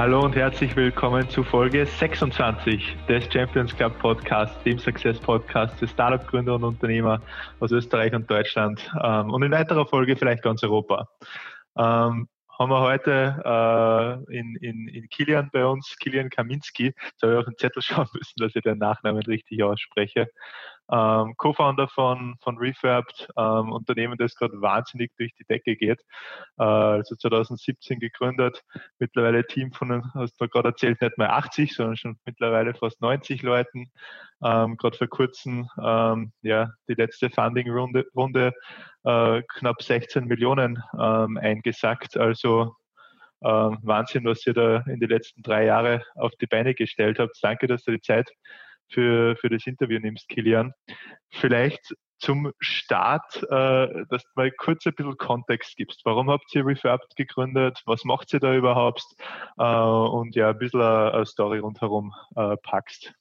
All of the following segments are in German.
Hallo und herzlich willkommen zu Folge 26 des Champions Club Podcasts, dem Success Podcast für Startup-Gründer und Unternehmer aus Österreich und Deutschland ähm, und in weiterer Folge vielleicht ganz Europa. Ähm, haben wir heute äh, in, in, in Kilian bei uns, Kilian Kaminski. Jetzt habe ich auf den Zettel schauen müssen, dass ich den Nachnamen richtig ausspreche ähm, Co-Founder von, von Refurbed, ähm, Unternehmen, das gerade wahnsinnig durch die Decke geht. Äh, also 2017 gegründet, mittlerweile Team von, hast du gerade erzählt, nicht mehr 80, sondern schon mittlerweile fast 90 Leuten. Ähm, gerade vor kurzem ähm, ja, die letzte Funding-Runde Runde, äh, knapp 16 Millionen ähm, eingesackt. Also ähm, Wahnsinn, was ihr da in den letzten drei Jahren auf die Beine gestellt habt. Danke, dass du die Zeit für, für das Interview nimmst, Kilian. Vielleicht zum Start, äh, dass du mal kurz ein bisschen Kontext gibst. Warum habt ihr Refurbed gegründet? Was macht ihr da überhaupt? Äh, und ja, ein bisschen eine, eine Story rundherum äh, packst.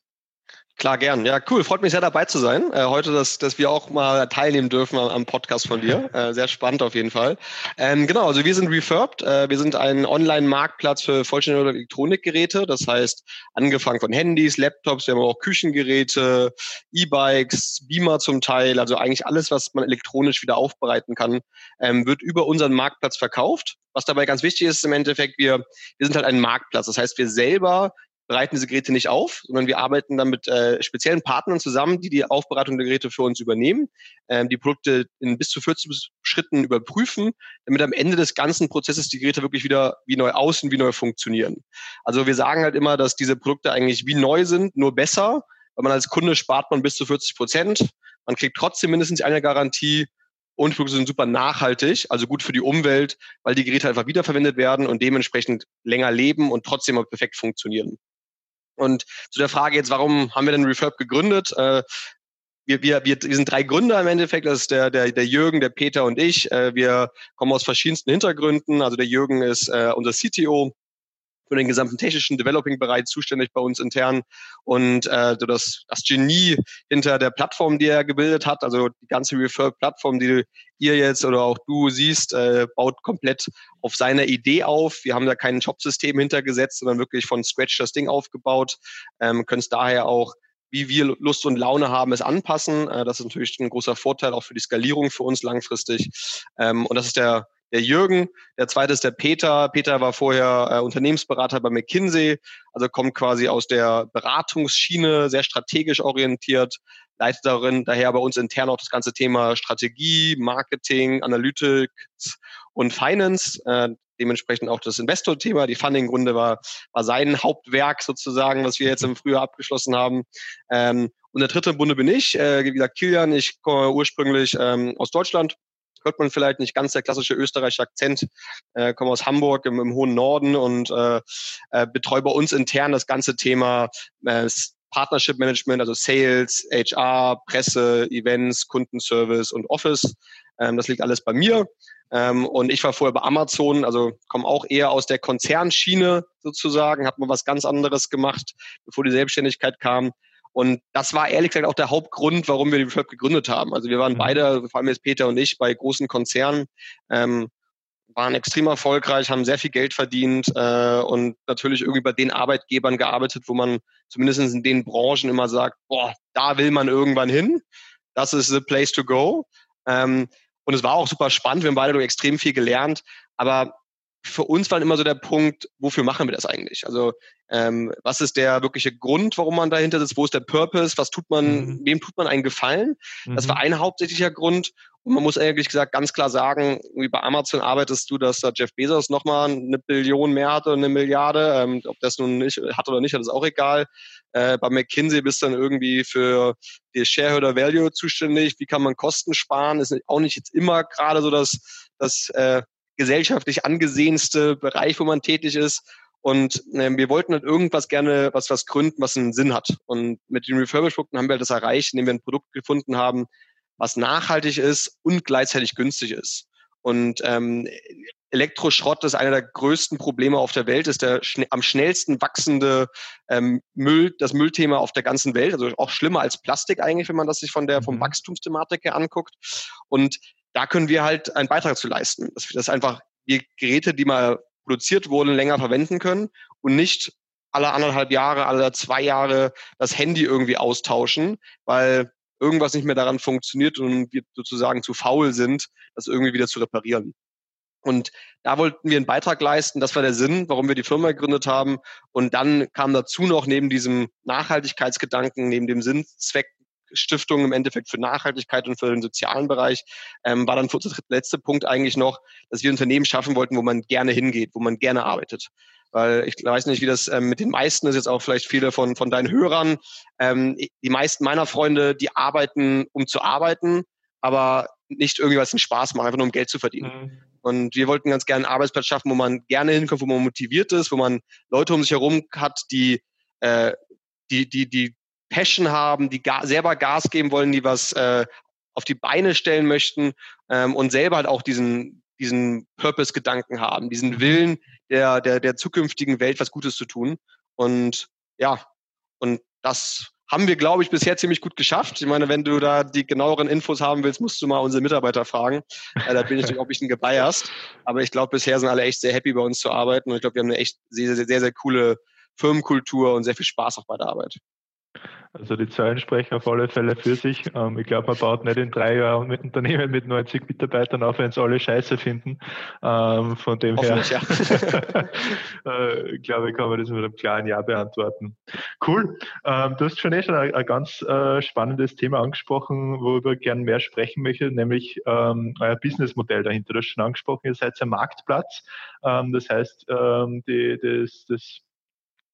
Klar, gern. Ja, cool. Freut mich sehr dabei zu sein. Äh, heute, dass, dass wir auch mal teilnehmen dürfen am, am Podcast von dir. Äh, sehr spannend auf jeden Fall. Ähm, genau, also wir sind Refurbed. Äh, wir sind ein Online-Marktplatz für vollständige Elektronikgeräte. Das heißt, angefangen von Handys, Laptops, wir haben auch Küchengeräte, E-Bikes, Beamer zum Teil. Also eigentlich alles, was man elektronisch wieder aufbereiten kann, ähm, wird über unseren Marktplatz verkauft. Was dabei ganz wichtig ist im Endeffekt, wir, wir sind halt ein Marktplatz. Das heißt, wir selber bereiten diese Geräte nicht auf, sondern wir arbeiten dann mit äh, speziellen Partnern zusammen, die die Aufbereitung der Geräte für uns übernehmen, ähm, die Produkte in bis zu 40 Schritten überprüfen, damit am Ende des ganzen Prozesses die Geräte wirklich wieder wie neu aussehen, wie neu funktionieren. Also wir sagen halt immer, dass diese Produkte eigentlich wie neu sind, nur besser, weil man als Kunde spart man bis zu 40 Prozent. Man kriegt trotzdem mindestens eine Garantie und Produkte sind super nachhaltig, also gut für die Umwelt, weil die Geräte einfach wiederverwendet werden und dementsprechend länger leben und trotzdem perfekt funktionieren. Und zu der Frage jetzt, warum haben wir denn Refurb gegründet? Äh, wir, wir, wir, sind drei Gründer im Endeffekt, das ist der, der, der Jürgen, der Peter und ich. Äh, wir kommen aus verschiedensten Hintergründen. Also der Jürgen ist äh, unser CTO, für den gesamten technischen Developing-Bereich zuständig bei uns intern und äh, das, das Genie hinter der Plattform, die er gebildet hat, also die ganze Refer-Plattform, die ihr jetzt oder auch du siehst, äh, baut komplett auf seiner Idee auf. Wir haben da kein Shop-System hintergesetzt, sondern wirklich von Scratch das Ding aufgebaut, ähm, können es daher auch wie wir Lust und Laune haben, es anpassen. Äh, das ist natürlich ein großer Vorteil auch für die Skalierung für uns langfristig. Ähm, und das ist der der Jürgen, der zweite ist der Peter. Peter war vorher äh, Unternehmensberater bei McKinsey, also kommt quasi aus der Beratungsschiene, sehr strategisch orientiert, leitet darin daher bei uns intern auch das ganze Thema Strategie, Marketing, Analytics und Finance. Äh, dementsprechend auch das Investor-Thema. Die Funding-Runde war, war sein Hauptwerk sozusagen, was wir jetzt im Frühjahr abgeschlossen haben. Ähm, und der dritte im Bunde bin ich, äh, wie gesagt, Kilian. Ich komme ursprünglich ähm, aus Deutschland, hört man vielleicht nicht ganz der klassische österreichische Akzent. Äh, komme aus Hamburg im, im hohen Norden und äh, äh, betreue bei uns intern das ganze Thema äh, Partnership Management, also Sales, HR, Presse, Events, Kundenservice und Office. Ähm, das liegt alles bei mir. Ähm, und ich war vorher bei Amazon, also komme auch eher aus der Konzernschiene sozusagen, habe mal was ganz anderes gemacht, bevor die Selbstständigkeit kam. Und das war ehrlich gesagt auch der Hauptgrund, warum wir die Refurb gegründet haben. Also wir waren mhm. beide, vor allem jetzt Peter und ich, bei großen Konzernen, ähm, waren extrem erfolgreich, haben sehr viel Geld verdient äh, und natürlich irgendwie bei den Arbeitgebern gearbeitet, wo man zumindest in den Branchen immer sagt, boah, da will man irgendwann hin. Das ist the place to go. Ähm, und es war auch super spannend. Wir haben beide extrem viel gelernt. Aber für uns war immer so der Punkt, wofür machen wir das eigentlich? Also ähm, was ist der wirkliche Grund, warum man dahinter sitzt? Wo ist der Purpose? Was tut man, mhm. wem tut man einen Gefallen? Mhm. Das war mhm. ein hauptsächlicher Grund. Und man muss eigentlich gesagt ganz klar sagen, wie bei Amazon arbeitest du, dass da Jeff Bezos nochmal eine Billion mehr hatte und eine Milliarde. Ähm, ob das nun nicht hat oder nicht, das ist auch egal. Äh, bei McKinsey bist du dann irgendwie für die Shareholder Value zuständig. Wie kann man Kosten sparen? Ist auch nicht jetzt immer gerade so das, das äh, gesellschaftlich angesehenste Bereich, wo man tätig ist. Und äh, wir wollten halt irgendwas gerne, was was gründen, was einen Sinn hat. Und mit den Refurbish-Produkten haben wir halt das erreicht, indem wir ein Produkt gefunden haben, was nachhaltig ist und gleichzeitig günstig ist. Und ähm, Elektroschrott ist einer der größten Probleme auf der Welt, ist der schn am schnellsten wachsende ähm, Müll, das Müllthema auf der ganzen Welt. Also auch schlimmer als Plastik eigentlich, wenn man das sich von der vom mhm. Wachstumsthematik her anguckt. Und da können wir halt einen Beitrag zu leisten. Das, das einfach die Geräte, die mal produziert wurden, länger verwenden können und nicht alle anderthalb Jahre, alle zwei Jahre das Handy irgendwie austauschen, weil irgendwas nicht mehr daran funktioniert und wir sozusagen zu faul sind, das irgendwie wieder zu reparieren. Und da wollten wir einen Beitrag leisten. Das war der Sinn, warum wir die Firma gegründet haben. Und dann kam dazu noch neben diesem Nachhaltigkeitsgedanken, neben dem Sinn, Stiftung im Endeffekt für Nachhaltigkeit und für den sozialen Bereich, ähm, war dann für uns der letzte Punkt eigentlich noch, dass wir Unternehmen schaffen wollten, wo man gerne hingeht, wo man gerne arbeitet. Weil ich weiß nicht, wie das ähm, mit den meisten ist, jetzt auch vielleicht viele von, von deinen Hörern. Ähm, die meisten meiner Freunde, die arbeiten, um zu arbeiten, aber nicht irgendwie was einen Spaß macht, einfach nur um Geld zu verdienen. Mhm. Und wir wollten ganz gerne einen Arbeitsplatz schaffen, wo man gerne hinkommt, wo man motiviert ist, wo man Leute um sich herum hat, die, äh, die, die, die Passion haben, die ga selber Gas geben wollen, die was äh, auf die Beine stellen möchten ähm, und selber halt auch diesen, diesen Purpose-Gedanken haben, diesen mhm. Willen der, der, der zukünftigen Welt was Gutes zu tun. Und ja, und das haben wir, glaube ich, bisher ziemlich gut geschafft. Ich meine, wenn du da die genaueren Infos haben willst, musst du mal unsere Mitarbeiter fragen. Äh, da bin ich natürlich auch ein bisschen gebiased. Aber ich glaube, bisher sind alle echt sehr happy bei uns zu arbeiten. Und ich glaube, wir haben eine echt sehr, sehr, sehr, sehr coole Firmenkultur und sehr viel Spaß auch bei der Arbeit. Also die Zahlen sprechen auf alle Fälle für sich. Ähm, ich glaube, man baut nicht in drei Jahren mit Unternehmen mit 90 Mitarbeitern auf, wenn sie alle Scheiße finden. Ähm, von dem her, ja. äh, glaube ich, kann man das mit einem klaren Ja beantworten. Cool. Ähm, du hast schon eh schon ein, ganz äh, spannendes Thema angesprochen, worüber ich gerne mehr sprechen möchte, nämlich euer Businessmodell dahinter. Du hast schon angesprochen, ihr seid ein Marktplatz. Das heißt, die, das, das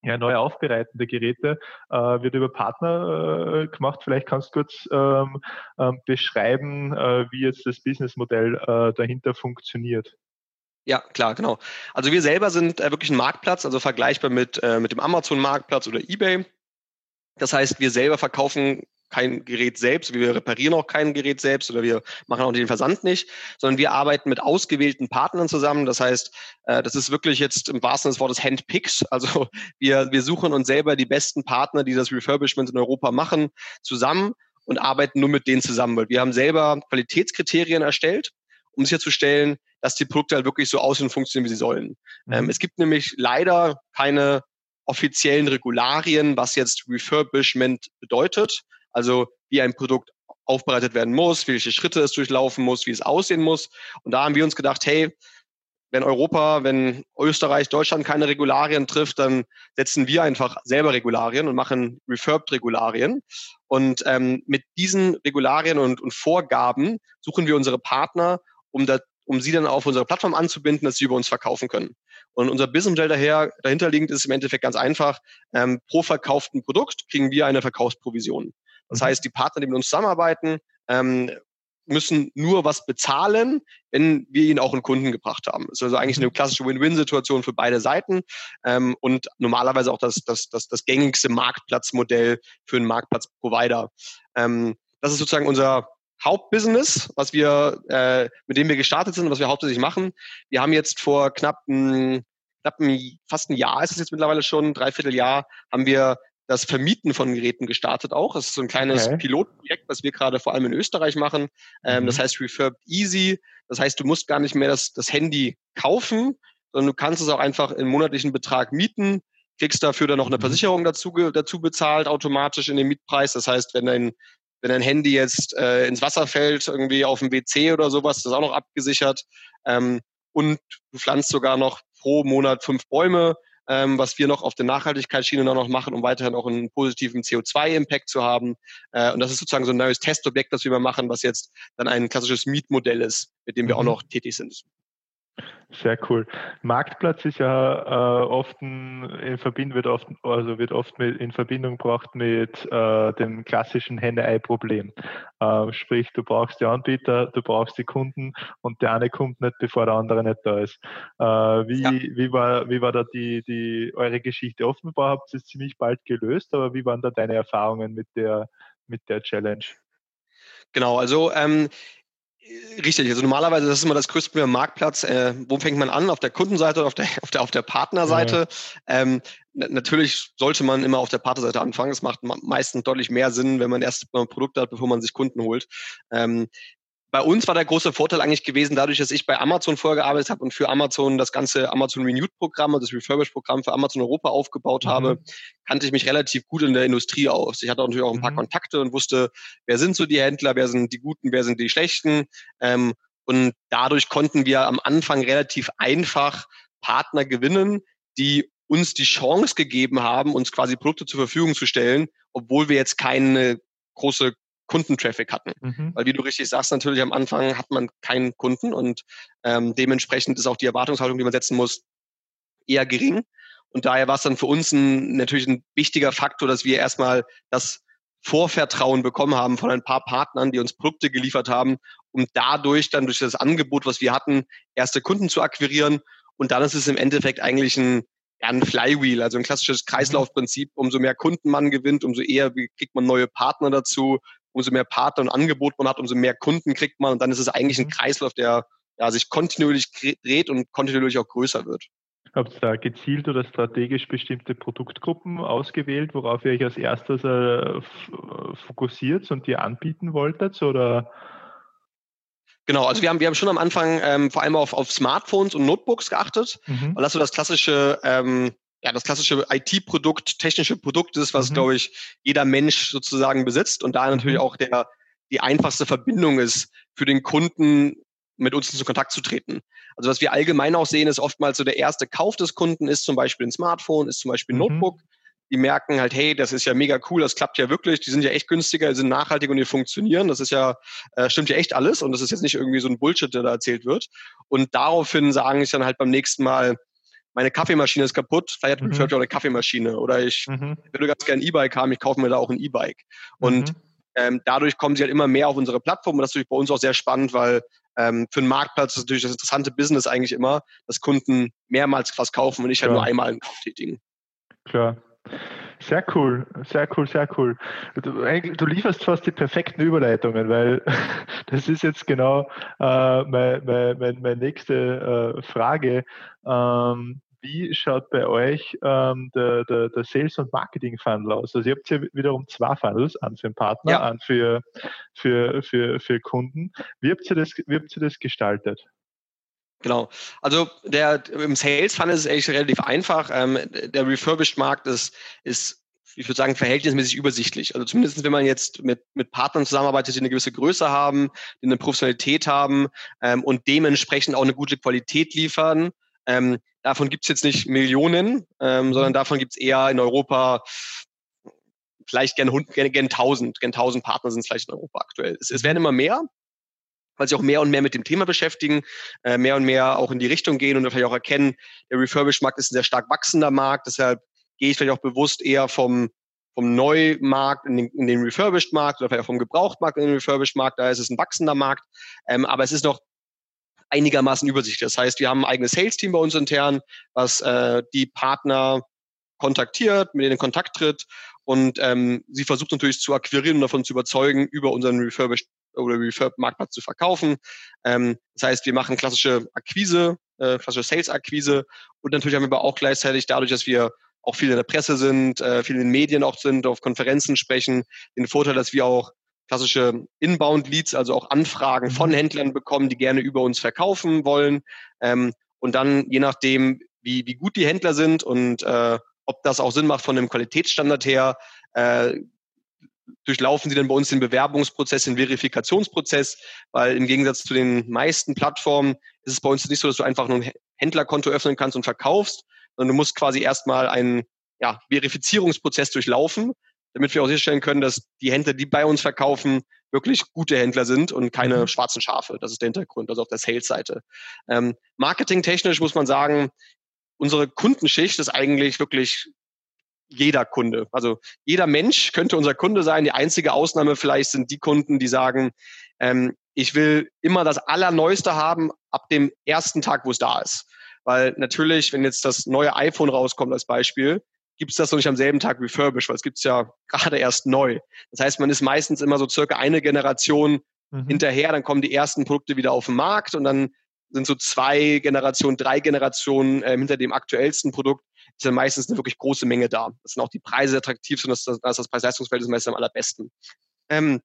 ja, neu aufbereitende Geräte äh, wird über Partner äh, gemacht. Vielleicht kannst du kurz ähm, ähm, beschreiben, äh, wie jetzt das Businessmodell äh, dahinter funktioniert. Ja, klar, genau. Also wir selber sind äh, wirklich ein Marktplatz, also vergleichbar mit, äh, mit dem Amazon-Marktplatz oder eBay. Das heißt, wir selber verkaufen kein Gerät selbst, wir reparieren auch kein Gerät selbst oder wir machen auch den Versand nicht, sondern wir arbeiten mit ausgewählten Partnern zusammen. Das heißt, äh, das ist wirklich jetzt im wahrsten Sinne des Wortes Handpicks. Also wir, wir suchen uns selber die besten Partner, die das Refurbishment in Europa machen, zusammen und arbeiten nur mit denen zusammen, wir haben selber Qualitätskriterien erstellt, um sicherzustellen, dass die Produkte halt wirklich so aussehen und funktionieren, wie sie sollen. Mhm. Ähm, es gibt nämlich leider keine offiziellen Regularien, was jetzt Refurbishment bedeutet. Also wie ein Produkt aufbereitet werden muss, welche Schritte es durchlaufen muss, wie es aussehen muss. Und da haben wir uns gedacht, hey, wenn Europa, wenn Österreich, Deutschland keine Regularien trifft, dann setzen wir einfach selber Regularien und machen Refurbed-Regularien. Und ähm, mit diesen Regularien und, und, Vorgaben suchen wir unsere Partner, um, da, um sie dann auf unsere Plattform anzubinden, dass sie über uns verkaufen können. Und unser Businessmodell daher, dahinterliegend ist im Endeffekt ganz einfach. Ähm, pro verkauften Produkt kriegen wir eine Verkaufsprovision. Das heißt, die Partner, die mit uns zusammenarbeiten, ähm, müssen nur was bezahlen, wenn wir ihnen auch einen Kunden gebracht haben. Das ist also eigentlich eine mhm. klassische Win-Win-Situation für beide Seiten ähm, und normalerweise auch das, das, das, das gängigste Marktplatzmodell für einen Marktplatzprovider. Ähm, das ist sozusagen unser Hauptbusiness, was wir, äh, mit dem wir gestartet sind, was wir hauptsächlich machen. Wir haben jetzt vor knapp, ein, knapp ein, fast ein Jahr ist es jetzt mittlerweile schon, dreiviertel Jahr, haben wir das Vermieten von Geräten gestartet auch. Das ist so ein kleines okay. Pilotprojekt, was wir gerade vor allem in Österreich machen. Ähm, mhm. Das heißt Refurbed Easy. Das heißt, du musst gar nicht mehr das, das Handy kaufen, sondern du kannst es auch einfach in monatlichen Betrag mieten, kriegst dafür dann noch eine mhm. Versicherung dazu, dazu bezahlt, automatisch in den Mietpreis. Das heißt, wenn dein, wenn dein Handy jetzt äh, ins Wasser fällt, irgendwie auf dem WC oder sowas, ist das auch noch abgesichert. Ähm, und du pflanzt sogar noch pro Monat fünf Bäume ähm, was wir noch auf der Nachhaltigkeitsschiene noch machen, um weiterhin auch einen positiven CO2-Impact zu haben. Äh, und das ist sozusagen so ein neues Testobjekt, das wir mal machen, was jetzt dann ein klassisches Mietmodell ist, mit dem wir mhm. auch noch tätig sind. Sehr cool. Marktplatz ist ja äh, oft in Verbindung wird oft also wird oft mit, in Verbindung gebracht mit äh, dem klassischen Henne-Ei-Problem. Äh, sprich, du brauchst die Anbieter, du brauchst die Kunden und der eine kommt nicht, bevor der andere nicht da ist. Äh, wie, ja. wie war wie war da die die eure Geschichte? Offenbar habt ihr es ziemlich bald gelöst, aber wie waren da deine Erfahrungen mit der mit der Challenge? Genau, also ähm, Richtig, also normalerweise das ist immer das größte Problem am Marktplatz. Äh, wo fängt man an? Auf der Kundenseite oder auf der, auf der, auf der Partnerseite? Ja. Ähm, natürlich sollte man immer auf der Partnerseite anfangen. Es macht meistens deutlich mehr Sinn, wenn man erst ein Produkt hat, bevor man sich Kunden holt. Ähm, bei uns war der große Vorteil eigentlich gewesen, dadurch, dass ich bei Amazon vorgearbeitet habe und für Amazon das ganze Amazon Renewed-Programm, also das Refurbish-Programm für Amazon Europa aufgebaut mhm. habe, kannte ich mich relativ gut in der Industrie aus. Ich hatte natürlich auch ein paar mhm. Kontakte und wusste, wer sind so die Händler, wer sind die Guten, wer sind die Schlechten. Ähm, und dadurch konnten wir am Anfang relativ einfach Partner gewinnen, die uns die Chance gegeben haben, uns quasi Produkte zur Verfügung zu stellen, obwohl wir jetzt keine große Kundentraffic hatten. Mhm. Weil wie du richtig sagst, natürlich am Anfang hat man keinen Kunden und ähm, dementsprechend ist auch die Erwartungshaltung, die man setzen muss, eher gering. Und daher war es dann für uns ein, natürlich ein wichtiger Faktor, dass wir erstmal das Vorvertrauen bekommen haben von ein paar Partnern, die uns Produkte geliefert haben, um dadurch dann durch das Angebot, was wir hatten, erste Kunden zu akquirieren. Und dann ist es im Endeffekt eigentlich ein, ja, ein Flywheel, also ein klassisches mhm. Kreislaufprinzip. Umso mehr Kunden man gewinnt, umso eher kriegt man neue Partner dazu, umso mehr Partner und Angebot man hat, umso mehr Kunden kriegt man und dann ist es eigentlich ein mhm. Kreislauf, der ja, sich kontinuierlich dreht und kontinuierlich auch größer wird. Habt ihr da gezielt oder strategisch bestimmte Produktgruppen ausgewählt, worauf ihr euch als erstes äh, fokussiert und die anbieten wolltet? Oder? Genau, also wir haben, wir haben schon am Anfang ähm, vor allem auf, auf Smartphones und Notebooks geachtet, mhm. weil das so das klassische ähm, ja, das klassische IT-Produkt, technische Produkt ist, was, mhm. glaube ich, jeder Mensch sozusagen besitzt und da natürlich mhm. auch der, die einfachste Verbindung ist, für den Kunden mit uns in Kontakt zu treten. Also was wir allgemein auch sehen, ist oftmals so der erste Kauf des Kunden ist zum Beispiel ein Smartphone, ist zum Beispiel ein mhm. Notebook. Die merken halt, hey, das ist ja mega cool, das klappt ja wirklich, die sind ja echt günstiger, die sind nachhaltig und die funktionieren. Das ist ja, äh, stimmt ja echt alles und das ist jetzt nicht irgendwie so ein Bullshit, der da erzählt wird. Und daraufhin sagen ich dann halt beim nächsten Mal, meine Kaffeemaschine ist kaputt, vielleicht mhm. auch eine Kaffeemaschine. Oder ich mhm. würde ganz gerne ein E-Bike haben, ich kaufe mir da auch ein E-Bike. Und mhm. ähm, dadurch kommen sie halt immer mehr auf unsere Plattform und das ist natürlich bei uns auch sehr spannend, weil ähm, für einen Marktplatz ist natürlich das interessante Business eigentlich immer, dass Kunden mehrmals was kaufen und nicht halt nur einmal einen Kauf tätigen. Klar. Sehr cool, sehr cool, sehr cool. Du, du, lieferst fast die perfekten Überleitungen, weil das ist jetzt genau äh, meine, meine, meine nächste äh, Frage. Ähm, wie schaut bei euch ähm, der, der, der Sales- und Marketing-Funnel aus? Also ihr habt ja wiederum zwei Funnels, an für den Partner, ja. an für, für, für, für Kunden. Wie habt, ihr das, wie habt ihr das gestaltet? Genau. Also der im Sales Funnel ist es eigentlich relativ einfach. Ähm, der Refurbished Markt ist, ist ich würde sagen, verhältnismäßig übersichtlich. Also zumindest, wenn man jetzt mit, mit Partnern zusammenarbeitet, die eine gewisse Größe haben, die eine Professionalität haben ähm, und dementsprechend auch eine gute Qualität liefern, ähm, davon gibt es jetzt nicht Millionen, ähm, sondern davon gibt es eher in Europa vielleicht gerne, gerne, gerne 1000, gerne 1000 Partner sind es vielleicht in Europa aktuell. Es, es werden immer mehr, weil sie auch mehr und mehr mit dem Thema beschäftigen, äh, mehr und mehr auch in die Richtung gehen und vielleicht auch erkennen, der Refurbished-Markt ist ein sehr stark wachsender Markt, deshalb gehe ich vielleicht auch bewusst eher vom, vom Neumarkt in den, in den Refurbished-Markt oder vielleicht auch vom Gebrauchtmarkt in den Refurbished-Markt, da ist es ein wachsender Markt, ähm, aber es ist noch einigermaßen übersichtlich. Das heißt, wir haben ein eigenes Sales-Team bei uns intern, was äh, die Partner kontaktiert, mit denen in Kontakt tritt und ähm, sie versucht natürlich zu akquirieren und davon zu überzeugen, über unseren Refurbished oder Refurb-Marktplatz zu verkaufen. Ähm, das heißt, wir machen klassische Akquise, äh, klassische Sales-Akquise und natürlich haben wir aber auch gleichzeitig dadurch, dass wir auch viel in der Presse sind, äh, viel in den Medien auch sind, auf Konferenzen sprechen, den Vorteil, dass wir auch klassische Inbound-Leads, also auch Anfragen von mhm. Händlern bekommen, die gerne über uns verkaufen wollen. Ähm, und dann, je nachdem, wie, wie gut die Händler sind und äh, ob das auch Sinn macht von dem Qualitätsstandard her, äh, durchlaufen sie dann bei uns den Bewerbungsprozess, den Verifikationsprozess, weil im Gegensatz zu den meisten Plattformen ist es bei uns nicht so, dass du einfach nur ein Händlerkonto öffnen kannst und verkaufst, sondern du musst quasi erstmal einen ja, Verifizierungsprozess durchlaufen, damit wir auch sicherstellen können, dass die Händler, die bei uns verkaufen, wirklich gute Händler sind und keine mhm. schwarzen Schafe. Das ist der Hintergrund, also auf der Sales-Seite. Ähm, Marketingtechnisch muss man sagen, unsere Kundenschicht ist eigentlich wirklich jeder Kunde. Also jeder Mensch könnte unser Kunde sein. Die einzige Ausnahme vielleicht sind die Kunden, die sagen, ähm, ich will immer das Allerneueste haben ab dem ersten Tag, wo es da ist. Weil natürlich, wenn jetzt das neue iPhone rauskommt als Beispiel, gibt es das noch nicht am selben Tag refurbished, weil es gibt es ja gerade erst neu. Das heißt, man ist meistens immer so circa eine Generation mhm. hinterher, dann kommen die ersten Produkte wieder auf den Markt und dann sind so zwei Generationen, drei Generationen äh, hinter dem aktuellsten Produkt, ist dann meistens eine wirklich große Menge da. Das sind auch die Preise attraktiv, und das, das, das Preis-Leistungsfeld ist meistens am allerbesten. Ähm,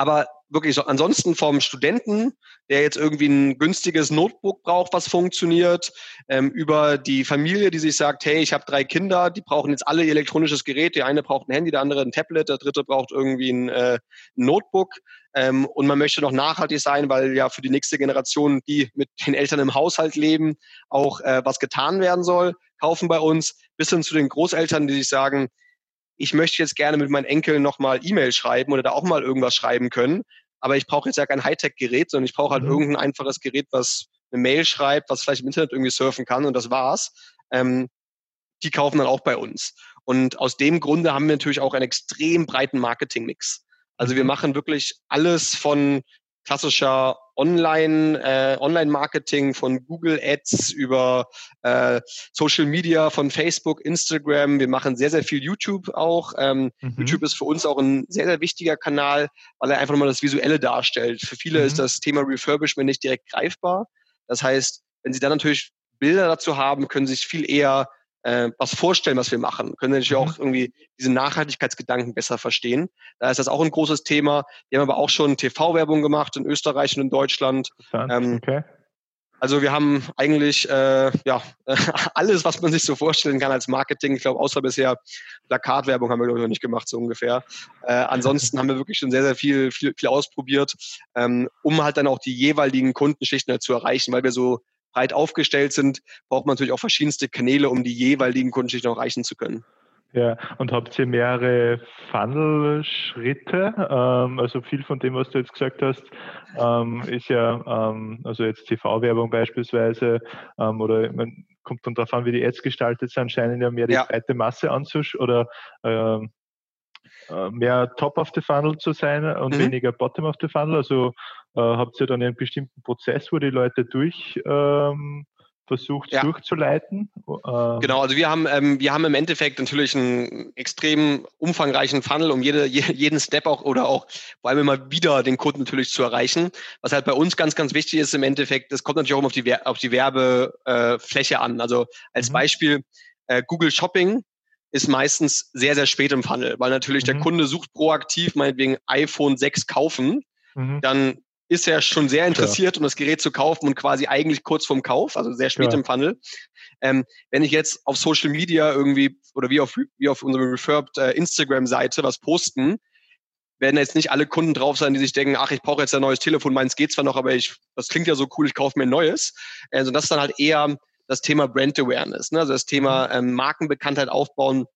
Aber wirklich so, ansonsten vom Studenten, der jetzt irgendwie ein günstiges Notebook braucht, was funktioniert, ähm, über die Familie, die sich sagt, hey, ich habe drei Kinder, die brauchen jetzt alle elektronisches Gerät. Der eine braucht ein Handy, der andere ein Tablet, der dritte braucht irgendwie ein, äh, Notebook. Ähm, und man möchte noch nachhaltig sein, weil ja für die nächste Generation, die mit den Eltern im Haushalt leben, auch äh, was getan werden soll, kaufen bei uns, bis hin zu den Großeltern, die sich sagen, ich möchte jetzt gerne mit meinen Enkeln nochmal E-Mail schreiben oder da auch mal irgendwas schreiben können. Aber ich brauche jetzt ja kein Hightech-Gerät, sondern ich brauche halt mhm. irgendein einfaches Gerät, was eine Mail schreibt, was vielleicht im Internet irgendwie surfen kann und das war's. Ähm, die kaufen dann auch bei uns. Und aus dem Grunde haben wir natürlich auch einen extrem breiten Marketing-Mix. Also wir mhm. machen wirklich alles von klassischer Online, äh, Online-Marketing von Google Ads über äh, Social Media von Facebook, Instagram. Wir machen sehr, sehr viel YouTube auch. Ähm, mhm. YouTube ist für uns auch ein sehr, sehr wichtiger Kanal, weil er einfach nochmal das Visuelle darstellt. Für viele mhm. ist das Thema Refurbishment nicht direkt greifbar. Das heißt, wenn Sie dann natürlich Bilder dazu haben, können Sie sich viel eher äh, was vorstellen, was wir machen, können natürlich mhm. auch irgendwie diese Nachhaltigkeitsgedanken besser verstehen. Da ist das auch ein großes Thema. Wir haben aber auch schon TV-Werbung gemacht in Österreich und in Deutschland. Ähm, okay. Also wir haben eigentlich äh, ja alles, was man sich so vorstellen kann als Marketing. Ich glaube, außer bisher Plakatwerbung haben wir glaube ich noch nicht gemacht so ungefähr. Äh, ansonsten haben wir wirklich schon sehr sehr viel viel, viel ausprobiert, ähm, um halt dann auch die jeweiligen Kunden schlicht zu erreichen, weil wir so breit aufgestellt sind, braucht man natürlich auch verschiedenste Kanäle, um die jeweiligen Kundenschichten auch erreichen zu können. Ja, und habt ihr mehrere Funnel-Schritte? Ähm, also viel von dem, was du jetzt gesagt hast, ähm, ist ja, ähm, also jetzt TV-Werbung beispielsweise, ähm, oder man kommt dann darauf an, wie die Ads gestaltet sind, scheinen ja mehr die ja. breite Masse anzuschauen oder ähm, äh, mehr Top of the Funnel zu sein und mhm. weniger Bottom of the Funnel. Also äh, habt ihr dann einen bestimmten Prozess, wo die Leute durch ähm, versucht ja. durchzuleiten? Ähm genau, also wir haben, ähm, wir haben im Endeffekt natürlich einen extrem umfangreichen Funnel, um jede, jeden Step auch oder auch vor allem immer wieder den Kunden natürlich zu erreichen. Was halt bei uns ganz, ganz wichtig ist im Endeffekt, das kommt natürlich auch auf die, auf die Werbefläche äh, an. Also als mhm. Beispiel äh, Google Shopping ist meistens sehr, sehr spät im Funnel, weil natürlich mhm. der Kunde sucht proaktiv meinetwegen iPhone 6 kaufen, mhm. dann ist er schon sehr interessiert, ja. um das Gerät zu kaufen und quasi eigentlich kurz vorm Kauf, also sehr spät ja. im Funnel. Ähm, wenn ich jetzt auf Social Media irgendwie oder wie auf, wie auf unserer Refurbed äh, Instagram-Seite was posten, werden jetzt nicht alle Kunden drauf sein, die sich denken, ach, ich brauche jetzt ein neues Telefon, meins geht zwar noch, aber ich, das klingt ja so cool, ich kaufe mir ein neues. Also das ist dann halt eher das Thema Brand Awareness, ne? also das Thema mhm. ähm, Markenbekanntheit aufbauen,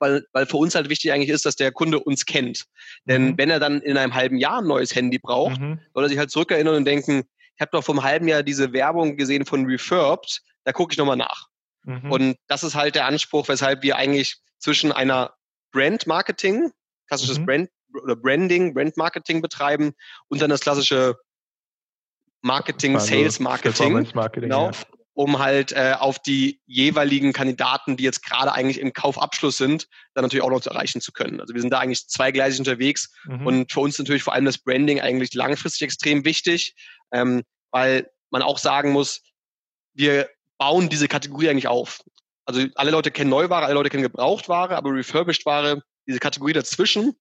weil, weil für uns halt wichtig eigentlich ist, dass der Kunde uns kennt. Denn mhm. wenn er dann in einem halben Jahr ein neues Handy braucht, mhm. soll er sich halt zurückerinnern und denken, ich habe doch vor einem halben Jahr diese Werbung gesehen von Refurbed, da gucke ich nochmal nach. Mhm. Und das ist halt der Anspruch, weshalb wir eigentlich zwischen einer Brand Marketing, klassisches mhm. Brand oder Branding, Brand Marketing betreiben und dann das klassische Marketing, Sales Marketing. Marketing genau. Ja um halt äh, auf die jeweiligen Kandidaten, die jetzt gerade eigentlich im Kaufabschluss sind, dann natürlich auch noch zu erreichen zu können. Also wir sind da eigentlich zweigleisig unterwegs mhm. und für uns natürlich vor allem das Branding eigentlich langfristig extrem wichtig, ähm, weil man auch sagen muss, wir bauen diese Kategorie eigentlich auf. Also alle Leute kennen Neuware, alle Leute kennen Gebrauchtware, aber Refurbished Ware, diese Kategorie dazwischen,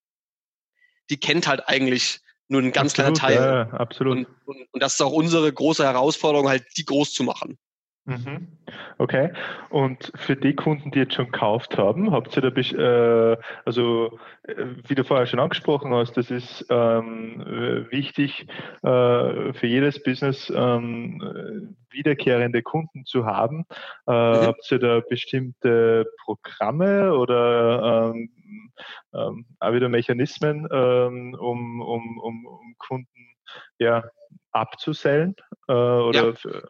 die kennt halt eigentlich nur ein ganz absolut, kleiner Teil. Ja, absolut. Und, und, und das ist auch unsere große Herausforderung, halt die groß zu machen. Mhm. Okay. Und für die Kunden, die jetzt schon gekauft haben, habt ihr da, äh, also äh, wie du vorher schon angesprochen hast, das ist ähm, wichtig äh, für jedes Business, ähm, wiederkehrende Kunden zu haben. Äh, mhm. Habt ihr da bestimmte Programme oder ähm, ähm auch wieder Mechanismen, ähm, um, um, um, um Kunden ja, abzusellen? Äh, oder ja.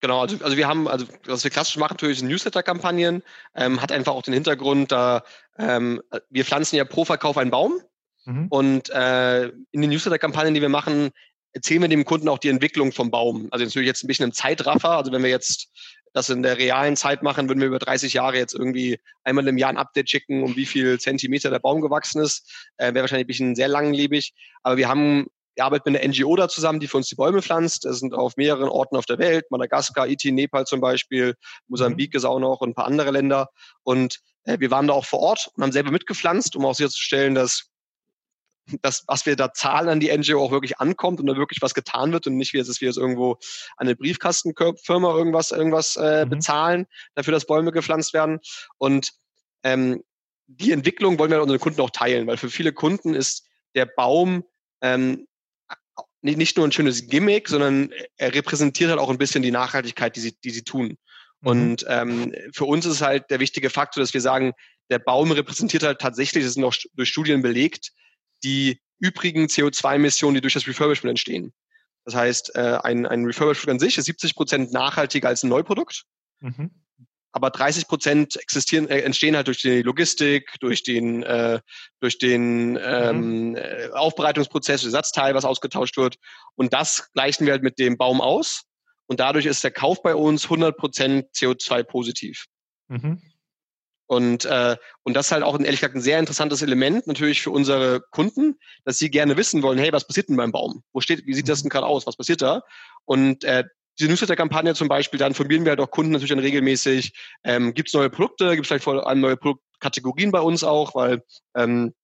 Genau, also, also wir haben, also was wir klassisch machen, natürlich sind Newsletter-Kampagnen, ähm, hat einfach auch den Hintergrund, da ähm, wir pflanzen ja pro Verkauf einen Baum mhm. und äh, in den Newsletter-Kampagnen, die wir machen, erzählen wir dem Kunden auch die Entwicklung vom Baum. Also natürlich jetzt ein bisschen im Zeitraffer, also wenn wir jetzt das in der realen Zeit machen, würden wir über 30 Jahre jetzt irgendwie einmal im Jahr ein Update schicken, um wie viel Zentimeter der Baum gewachsen ist. Äh, Wäre wahrscheinlich ein bisschen sehr langlebig. Aber wir haben wir arbeiten mit einer NGO da zusammen, die für uns die Bäume pflanzt. Das sind auf mehreren Orten auf der Welt, Madagaskar, Iti, Nepal zum Beispiel, Mosambik mhm. ist auch noch und ein paar andere Länder. Und äh, wir waren da auch vor Ort und haben selber mitgepflanzt, um auch sicherzustellen, dass dass was wir da zahlen an die NGO auch wirklich ankommt und da wirklich was getan wird und nicht wie jetzt, wir jetzt irgendwo an eine Briefkastenfirma irgendwas, irgendwas äh, mhm. bezahlen, dafür, dass Bäume gepflanzt werden. Und ähm, die Entwicklung wollen wir unseren Kunden auch teilen, weil für viele Kunden ist der Baum ähm, nicht nur ein schönes Gimmick, sondern er repräsentiert halt auch ein bisschen die Nachhaltigkeit, die sie, die sie tun. Mhm. Und ähm, für uns ist halt der wichtige Faktor, dass wir sagen, der Baum repräsentiert halt tatsächlich, das ist noch durch Studien belegt, die übrigen CO2-Emissionen, die durch das Refurbishment entstehen. Das heißt, äh, ein, ein Refurbishment an sich ist 70 Prozent nachhaltiger als ein Neuprodukt. Mhm. Aber 30 Prozent existieren, äh, entstehen halt durch die Logistik, durch den, äh, durch den ähm, mhm. Äh, Aufbereitungsprozess, Ersatzteil, was ausgetauscht wird. Und das gleichen wir halt mit dem Baum aus. Und dadurch ist der Kauf bei uns 100 Prozent CO2 positiv. Mhm. Und, äh, und das ist halt auch ein, ehrlich gesagt ein sehr interessantes Element natürlich für unsere Kunden, dass sie gerne wissen wollen, hey, was passiert denn beim Baum? Wo steht, wie sieht das denn gerade aus? Was passiert da? Und äh, diese Newsletter-Kampagne zum Beispiel, da informieren wir halt auch Kunden natürlich dann regelmäßig, ähm, gibt es neue Produkte, gibt es vielleicht vor allem neue Produktkategorien bei uns auch, weil ähm,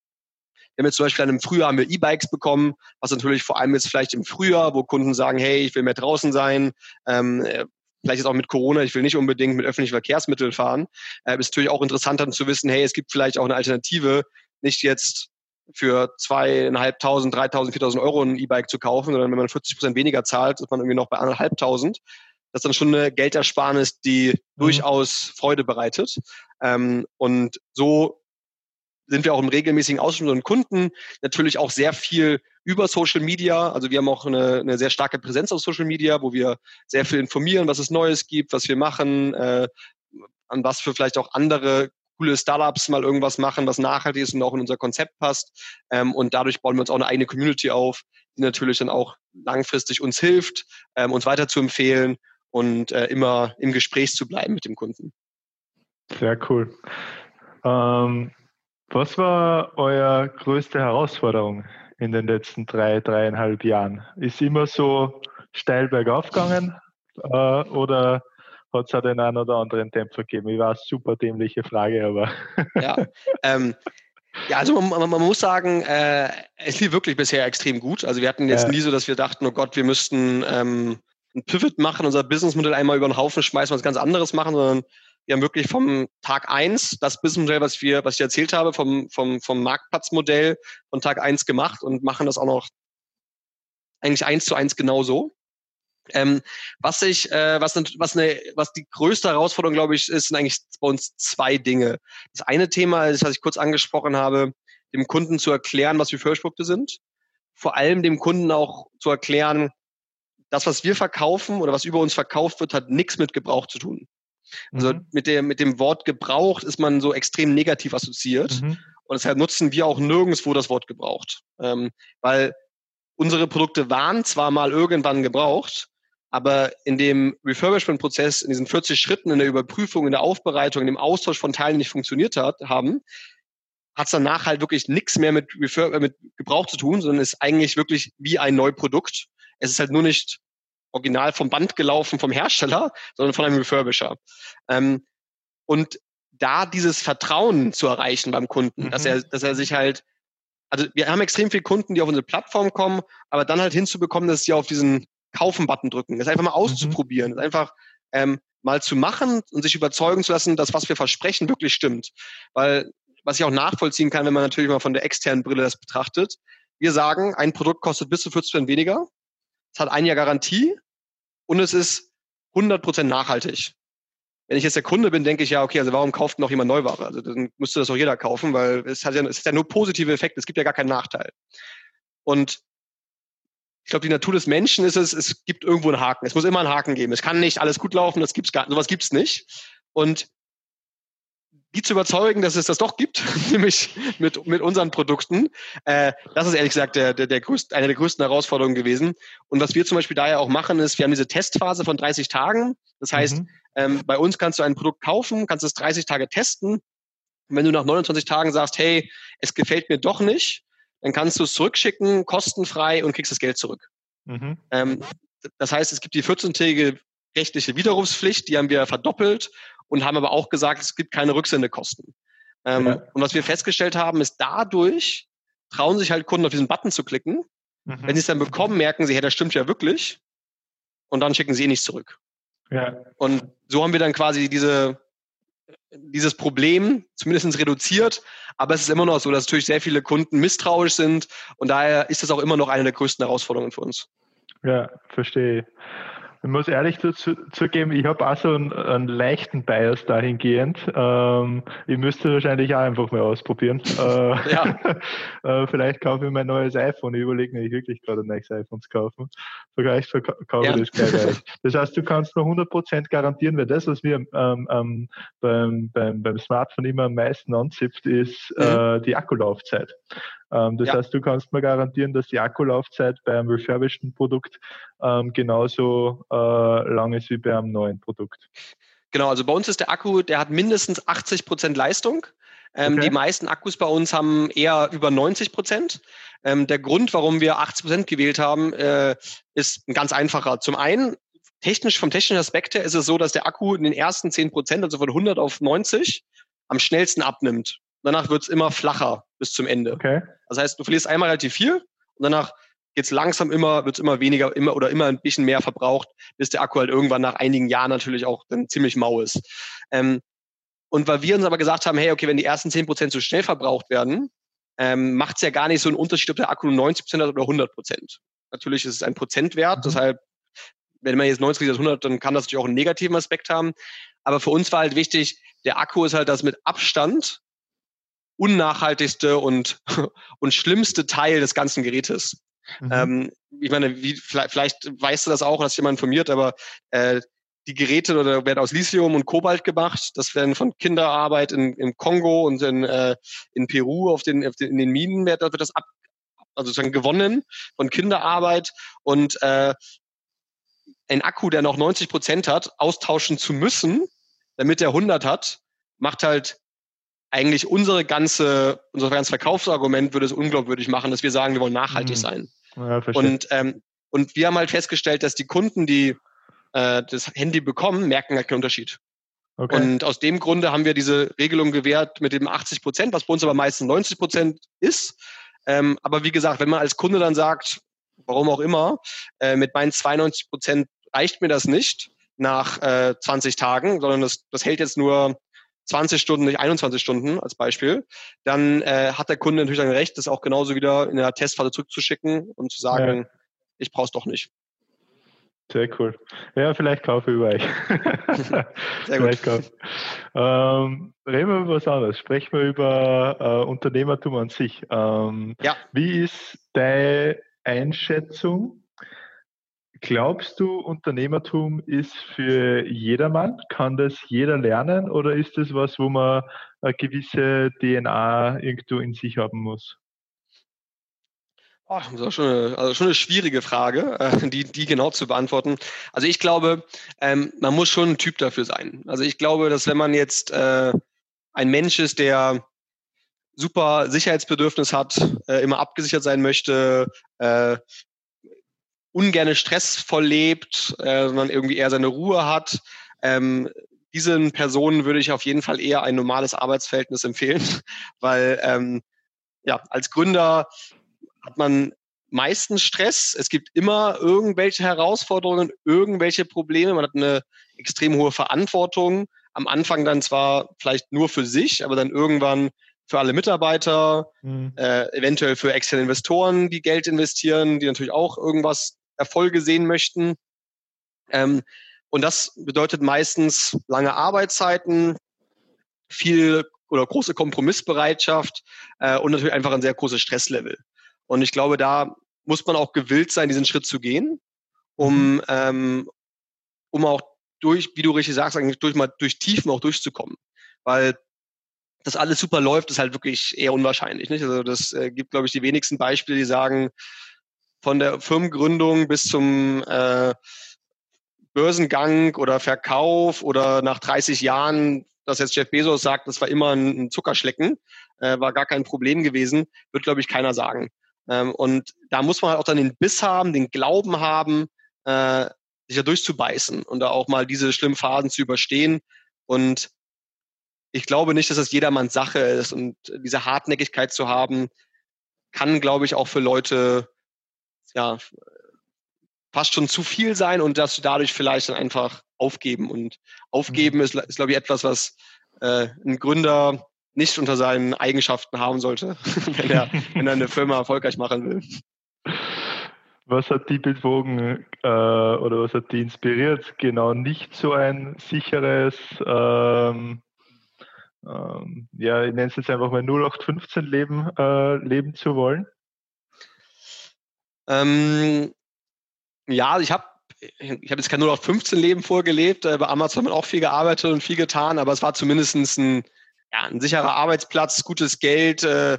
wir haben jetzt zum Beispiel dann im Frühjahr haben wir E-Bikes bekommen, was natürlich vor allem jetzt vielleicht im Frühjahr, wo Kunden sagen, hey, ich will mehr draußen sein, ähm, äh, vielleicht jetzt auch mit Corona, ich will nicht unbedingt mit öffentlichen Verkehrsmitteln fahren, äh, ist natürlich auch interessant dann zu wissen, hey, es gibt vielleicht auch eine Alternative, nicht jetzt für zweieinhalbtausend, dreitausend, viertausend Euro ein E-Bike zu kaufen, sondern wenn man 40 Prozent weniger zahlt, ist man irgendwie noch bei anderthalbtausend. Das ist dann schon eine Geldersparnis, die mhm. durchaus Freude bereitet. Ähm, und so sind wir auch im regelmäßigen Austausch mit unseren Kunden, natürlich auch sehr viel über Social Media. Also wir haben auch eine, eine sehr starke Präsenz auf Social Media, wo wir sehr viel informieren, was es Neues gibt, was wir machen, äh, an was für vielleicht auch andere coole Startups mal irgendwas machen, was nachhaltig ist und auch in unser Konzept passt. Ähm, und dadurch bauen wir uns auch eine eigene Community auf, die natürlich dann auch langfristig uns hilft, ähm, uns weiter zu empfehlen und äh, immer im Gespräch zu bleiben mit dem Kunden. Sehr cool. Ähm, was war euer größte Herausforderung in den letzten drei, dreieinhalb Jahren? Ist immer so steil bergauf gegangen äh, oder hat es auch den einen oder anderen Dämpfer gegeben? Ich weiß, super dämliche Frage, aber. ja, ähm, ja, also man, man muss sagen, äh, es lief wirklich bisher extrem gut. Also wir hatten jetzt ja. nie so, dass wir dachten, oh Gott, wir müssten ähm, ein Pivot machen, unser Businessmodell einmal über den Haufen schmeißen, was ganz anderes machen, sondern wir haben wirklich vom Tag eins das Businessmodell, was wir, was ich erzählt habe, vom, vom, vom Marktplatzmodell von Tag eins gemacht und machen das auch noch eigentlich eins zu eins genauso. Ähm, was ich, äh, was, was, eine, was die größte Herausforderung, glaube ich, ist, sind eigentlich bei uns zwei Dinge. Das eine Thema ist, was ich kurz angesprochen habe, dem Kunden zu erklären, was Refurbishprodukte sind. Vor allem dem Kunden auch zu erklären, das, was wir verkaufen oder was über uns verkauft wird, hat nichts mit Gebrauch zu tun. Also mhm. mit, der, mit dem Wort gebraucht ist man so extrem negativ assoziiert. Mhm. Und deshalb nutzen wir auch nirgendwo das Wort gebraucht. Ähm, weil unsere Produkte waren zwar mal irgendwann gebraucht, aber in dem Refurbishment-Prozess, in diesen 40 Schritten, in der Überprüfung, in der Aufbereitung, in dem Austausch von Teilen nicht funktioniert hat, haben, hat es danach halt wirklich nichts mehr mit, Refurb mit Gebrauch zu tun, sondern ist eigentlich wirklich wie ein Neuprodukt. Es ist halt nur nicht original vom Band gelaufen vom Hersteller, sondern von einem Refurbisher. Ähm, und da dieses Vertrauen zu erreichen beim Kunden, mhm. dass er, dass er sich halt, also wir haben extrem viele Kunden, die auf unsere Plattform kommen, aber dann halt hinzubekommen, dass sie auf diesen Kaufen-Button drücken, das einfach mal mhm. auszuprobieren, mhm. einfach ähm, mal zu machen und sich überzeugen zu lassen, dass was wir versprechen wirklich stimmt. Weil, was ich auch nachvollziehen kann, wenn man natürlich mal von der externen Brille das betrachtet, wir sagen, ein Produkt kostet bis zu 40 Prozent weniger, es hat ein Jahr Garantie und es ist 100% nachhaltig. Wenn ich jetzt der Kunde bin, denke ich ja, okay, also warum kauft noch jemand Neuware? Also dann müsste das auch jeder kaufen, weil es hat ja, es hat ja nur positive Effekte, es gibt ja gar keinen Nachteil. Und ich glaube, die Natur des Menschen ist es, es gibt irgendwo einen Haken. Es muss immer einen Haken geben. Es kann nicht alles gut laufen, das gibt's gar, sowas gibt's nicht. Und die zu überzeugen, dass es das doch gibt, nämlich mit, mit unseren Produkten. Äh, das ist ehrlich gesagt der, der, der größte, eine der größten Herausforderungen gewesen. Und was wir zum Beispiel daher auch machen, ist, wir haben diese Testphase von 30 Tagen. Das heißt, mhm. ähm, bei uns kannst du ein Produkt kaufen, kannst es 30 Tage testen. Und wenn du nach 29 Tagen sagst, hey, es gefällt mir doch nicht, dann kannst du es zurückschicken, kostenfrei und kriegst das Geld zurück. Mhm. Ähm, das heißt, es gibt die 14-tägige rechtliche Widerrufspflicht, die haben wir verdoppelt und haben aber auch gesagt, es gibt keine Rücksendekosten. Ähm, ja. Und was wir festgestellt haben, ist dadurch trauen sich halt Kunden auf diesen Button zu klicken. Mhm. Wenn sie es dann bekommen, merken sie, hey, das stimmt ja wirklich. Und dann schicken sie eh nichts zurück. Ja. Und so haben wir dann quasi diese, dieses Problem zumindest reduziert. Aber es ist immer noch so, dass natürlich sehr viele Kunden misstrauisch sind. Und daher ist das auch immer noch eine der größten Herausforderungen für uns. Ja, verstehe. Ich muss ehrlich dazu, zugeben, ich habe auch so einen, einen, leichten Bias dahingehend. Ähm, ich müsste wahrscheinlich auch einfach mal ausprobieren. Äh, ja. äh, vielleicht kaufe ich mein neues iPhone. Ich überlege mir wirklich gerade ein neues iPhone zu kaufen. Vielleicht kaufe ja. ich das gleich. Das heißt, du kannst nur 100% garantieren, weil das, was mir ähm, ähm, beim, beim, beim Smartphone immer am meisten anzipft, ist mhm. äh, die Akkulaufzeit. Ähm, das ja. heißt, du kannst mir garantieren, dass die Akkulaufzeit bei einem refurbisheden Produkt ähm, genauso äh, lang ist wie bei einem neuen Produkt. Genau, also bei uns ist der Akku, der hat mindestens 80 Prozent Leistung. Ähm, okay. Die meisten Akkus bei uns haben eher über 90 Prozent. Ähm, der Grund, warum wir 80 Prozent gewählt haben, äh, ist ein ganz einfacher. Zum einen, technisch, vom technischen Aspekt her ist es so, dass der Akku in den ersten 10 Prozent, also von 100 auf 90, am schnellsten abnimmt. Danach wird es immer flacher bis zum Ende. Okay. Das heißt, du verlierst einmal relativ viel und danach geht's langsam immer, wird's immer weniger, immer oder immer ein bisschen mehr verbraucht, bis der Akku halt irgendwann nach einigen Jahren natürlich auch dann ziemlich mau ist. Ähm, und weil wir uns aber gesagt haben, hey, okay, wenn die ersten zehn Prozent so schnell verbraucht werden, ähm, macht es ja gar nicht so einen Unterschied, ob der Akku nur 90 Prozent hat oder 100 Prozent. Natürlich ist es ein Prozentwert, mhm. deshalb, wenn man jetzt 90 oder 100, dann kann das natürlich auch einen negativen Aspekt haben. Aber für uns war halt wichtig, der Akku ist halt das mit Abstand unnachhaltigste und, und schlimmste Teil des ganzen Gerätes. Mhm. Ähm, ich meine, wie, vielleicht, vielleicht weißt du das auch, hast jemand informiert, aber äh, die Geräte oder werden aus Lithium und Kobalt gemacht. Das werden von Kinderarbeit in, im Kongo und in, äh, in Peru auf den, auf den, in den Minen wird, wird das ab, also sozusagen gewonnen von Kinderarbeit und äh, ein Akku, der noch 90 Prozent hat, austauschen zu müssen, damit er 100 hat, macht halt eigentlich unsere ganze, unser ganzes Verkaufsargument würde es unglaubwürdig machen, dass wir sagen, wir wollen nachhaltig mhm. sein. Ja, und, ähm, und wir haben halt festgestellt, dass die Kunden, die äh, das Handy bekommen, merken halt keinen Unterschied. Okay. Und aus dem Grunde haben wir diese Regelung gewährt mit dem 80 Prozent, was bei uns aber meistens 90 Prozent ist. Ähm, aber wie gesagt, wenn man als Kunde dann sagt, warum auch immer, äh, mit meinen 92 Prozent reicht mir das nicht nach äh, 20 Tagen, sondern das, das hält jetzt nur 20 Stunden, nicht 21 Stunden als Beispiel, dann äh, hat der Kunde natürlich ein Recht, das auch genauso wieder in der Testphase zurückzuschicken und zu sagen, ja. ich brauche es doch nicht. Sehr cool. Ja, vielleicht kaufe ich über euch. Sehr gut. Kaufe. Ähm, reden wir über was anderes. Sprechen wir über äh, Unternehmertum an sich. Ähm, ja. Wie ist deine Einschätzung Glaubst du, Unternehmertum ist für jedermann? Kann das jeder lernen oder ist das was, wo man eine gewisse DNA irgendwo in sich haben muss? Oh, das ist schon eine, also schon eine schwierige Frage, äh, die, die genau zu beantworten. Also ich glaube, ähm, man muss schon ein Typ dafür sein. Also ich glaube, dass wenn man jetzt äh, ein Mensch ist, der super Sicherheitsbedürfnis hat, äh, immer abgesichert sein möchte, äh, ungerne stressvoll lebt, äh, sondern irgendwie eher seine Ruhe hat. Ähm, diesen Personen würde ich auf jeden Fall eher ein normales Arbeitsverhältnis empfehlen, weil ähm, ja, als Gründer hat man meistens Stress. Es gibt immer irgendwelche Herausforderungen, irgendwelche Probleme. Man hat eine extrem hohe Verantwortung. Am Anfang dann zwar vielleicht nur für sich, aber dann irgendwann für alle Mitarbeiter, mhm. äh, eventuell für externe Investoren, die Geld investieren, die natürlich auch irgendwas Erfolge sehen möchten. Ähm, und das bedeutet meistens lange Arbeitszeiten, viel oder große Kompromissbereitschaft äh, und natürlich einfach ein sehr großes Stresslevel. Und ich glaube, da muss man auch gewillt sein, diesen Schritt zu gehen, um, mhm. ähm, um auch durch, wie du richtig sagst, eigentlich durch mal durch Tiefen auch durchzukommen. Weil das alles super läuft, ist halt wirklich eher unwahrscheinlich. Nicht? Also das äh, gibt, glaube ich, die wenigsten Beispiele, die sagen, von der Firmengründung bis zum äh, Börsengang oder Verkauf oder nach 30 Jahren, dass jetzt Jeff Bezos sagt, das war immer ein, Zuckerschlecken, äh, war gar kein Problem gewesen, wird, glaube ich, keiner sagen. Ähm, und da muss man halt auch dann den Biss haben, den Glauben haben, äh, sich da durchzubeißen und da auch mal diese schlimmen Phasen zu überstehen. Und ich glaube nicht, dass das jedermanns Sache ist und diese Hartnäckigkeit zu haben, kann, glaube ich, auch für Leute ja fast schon zu viel sein und dass sie dadurch vielleicht dann einfach aufgeben. Und aufgeben mhm. ist, ist, glaube ich, etwas, was äh, ein Gründer nicht unter seinen Eigenschaften haben sollte, wenn, er, wenn er eine Firma erfolgreich machen will. Was hat die bewogen äh, oder was hat die inspiriert, genau nicht so ein sicheres, ähm, ähm, ja, ich nenne es jetzt einfach mal 0815 Leben äh, leben zu wollen? Ähm, ja, ich habe ich habe jetzt kein 0815 Leben vorgelebt, äh, bei Amazon hat man auch viel gearbeitet und viel getan, aber es war zumindest ein, ja, ein sicherer Arbeitsplatz, gutes Geld, äh,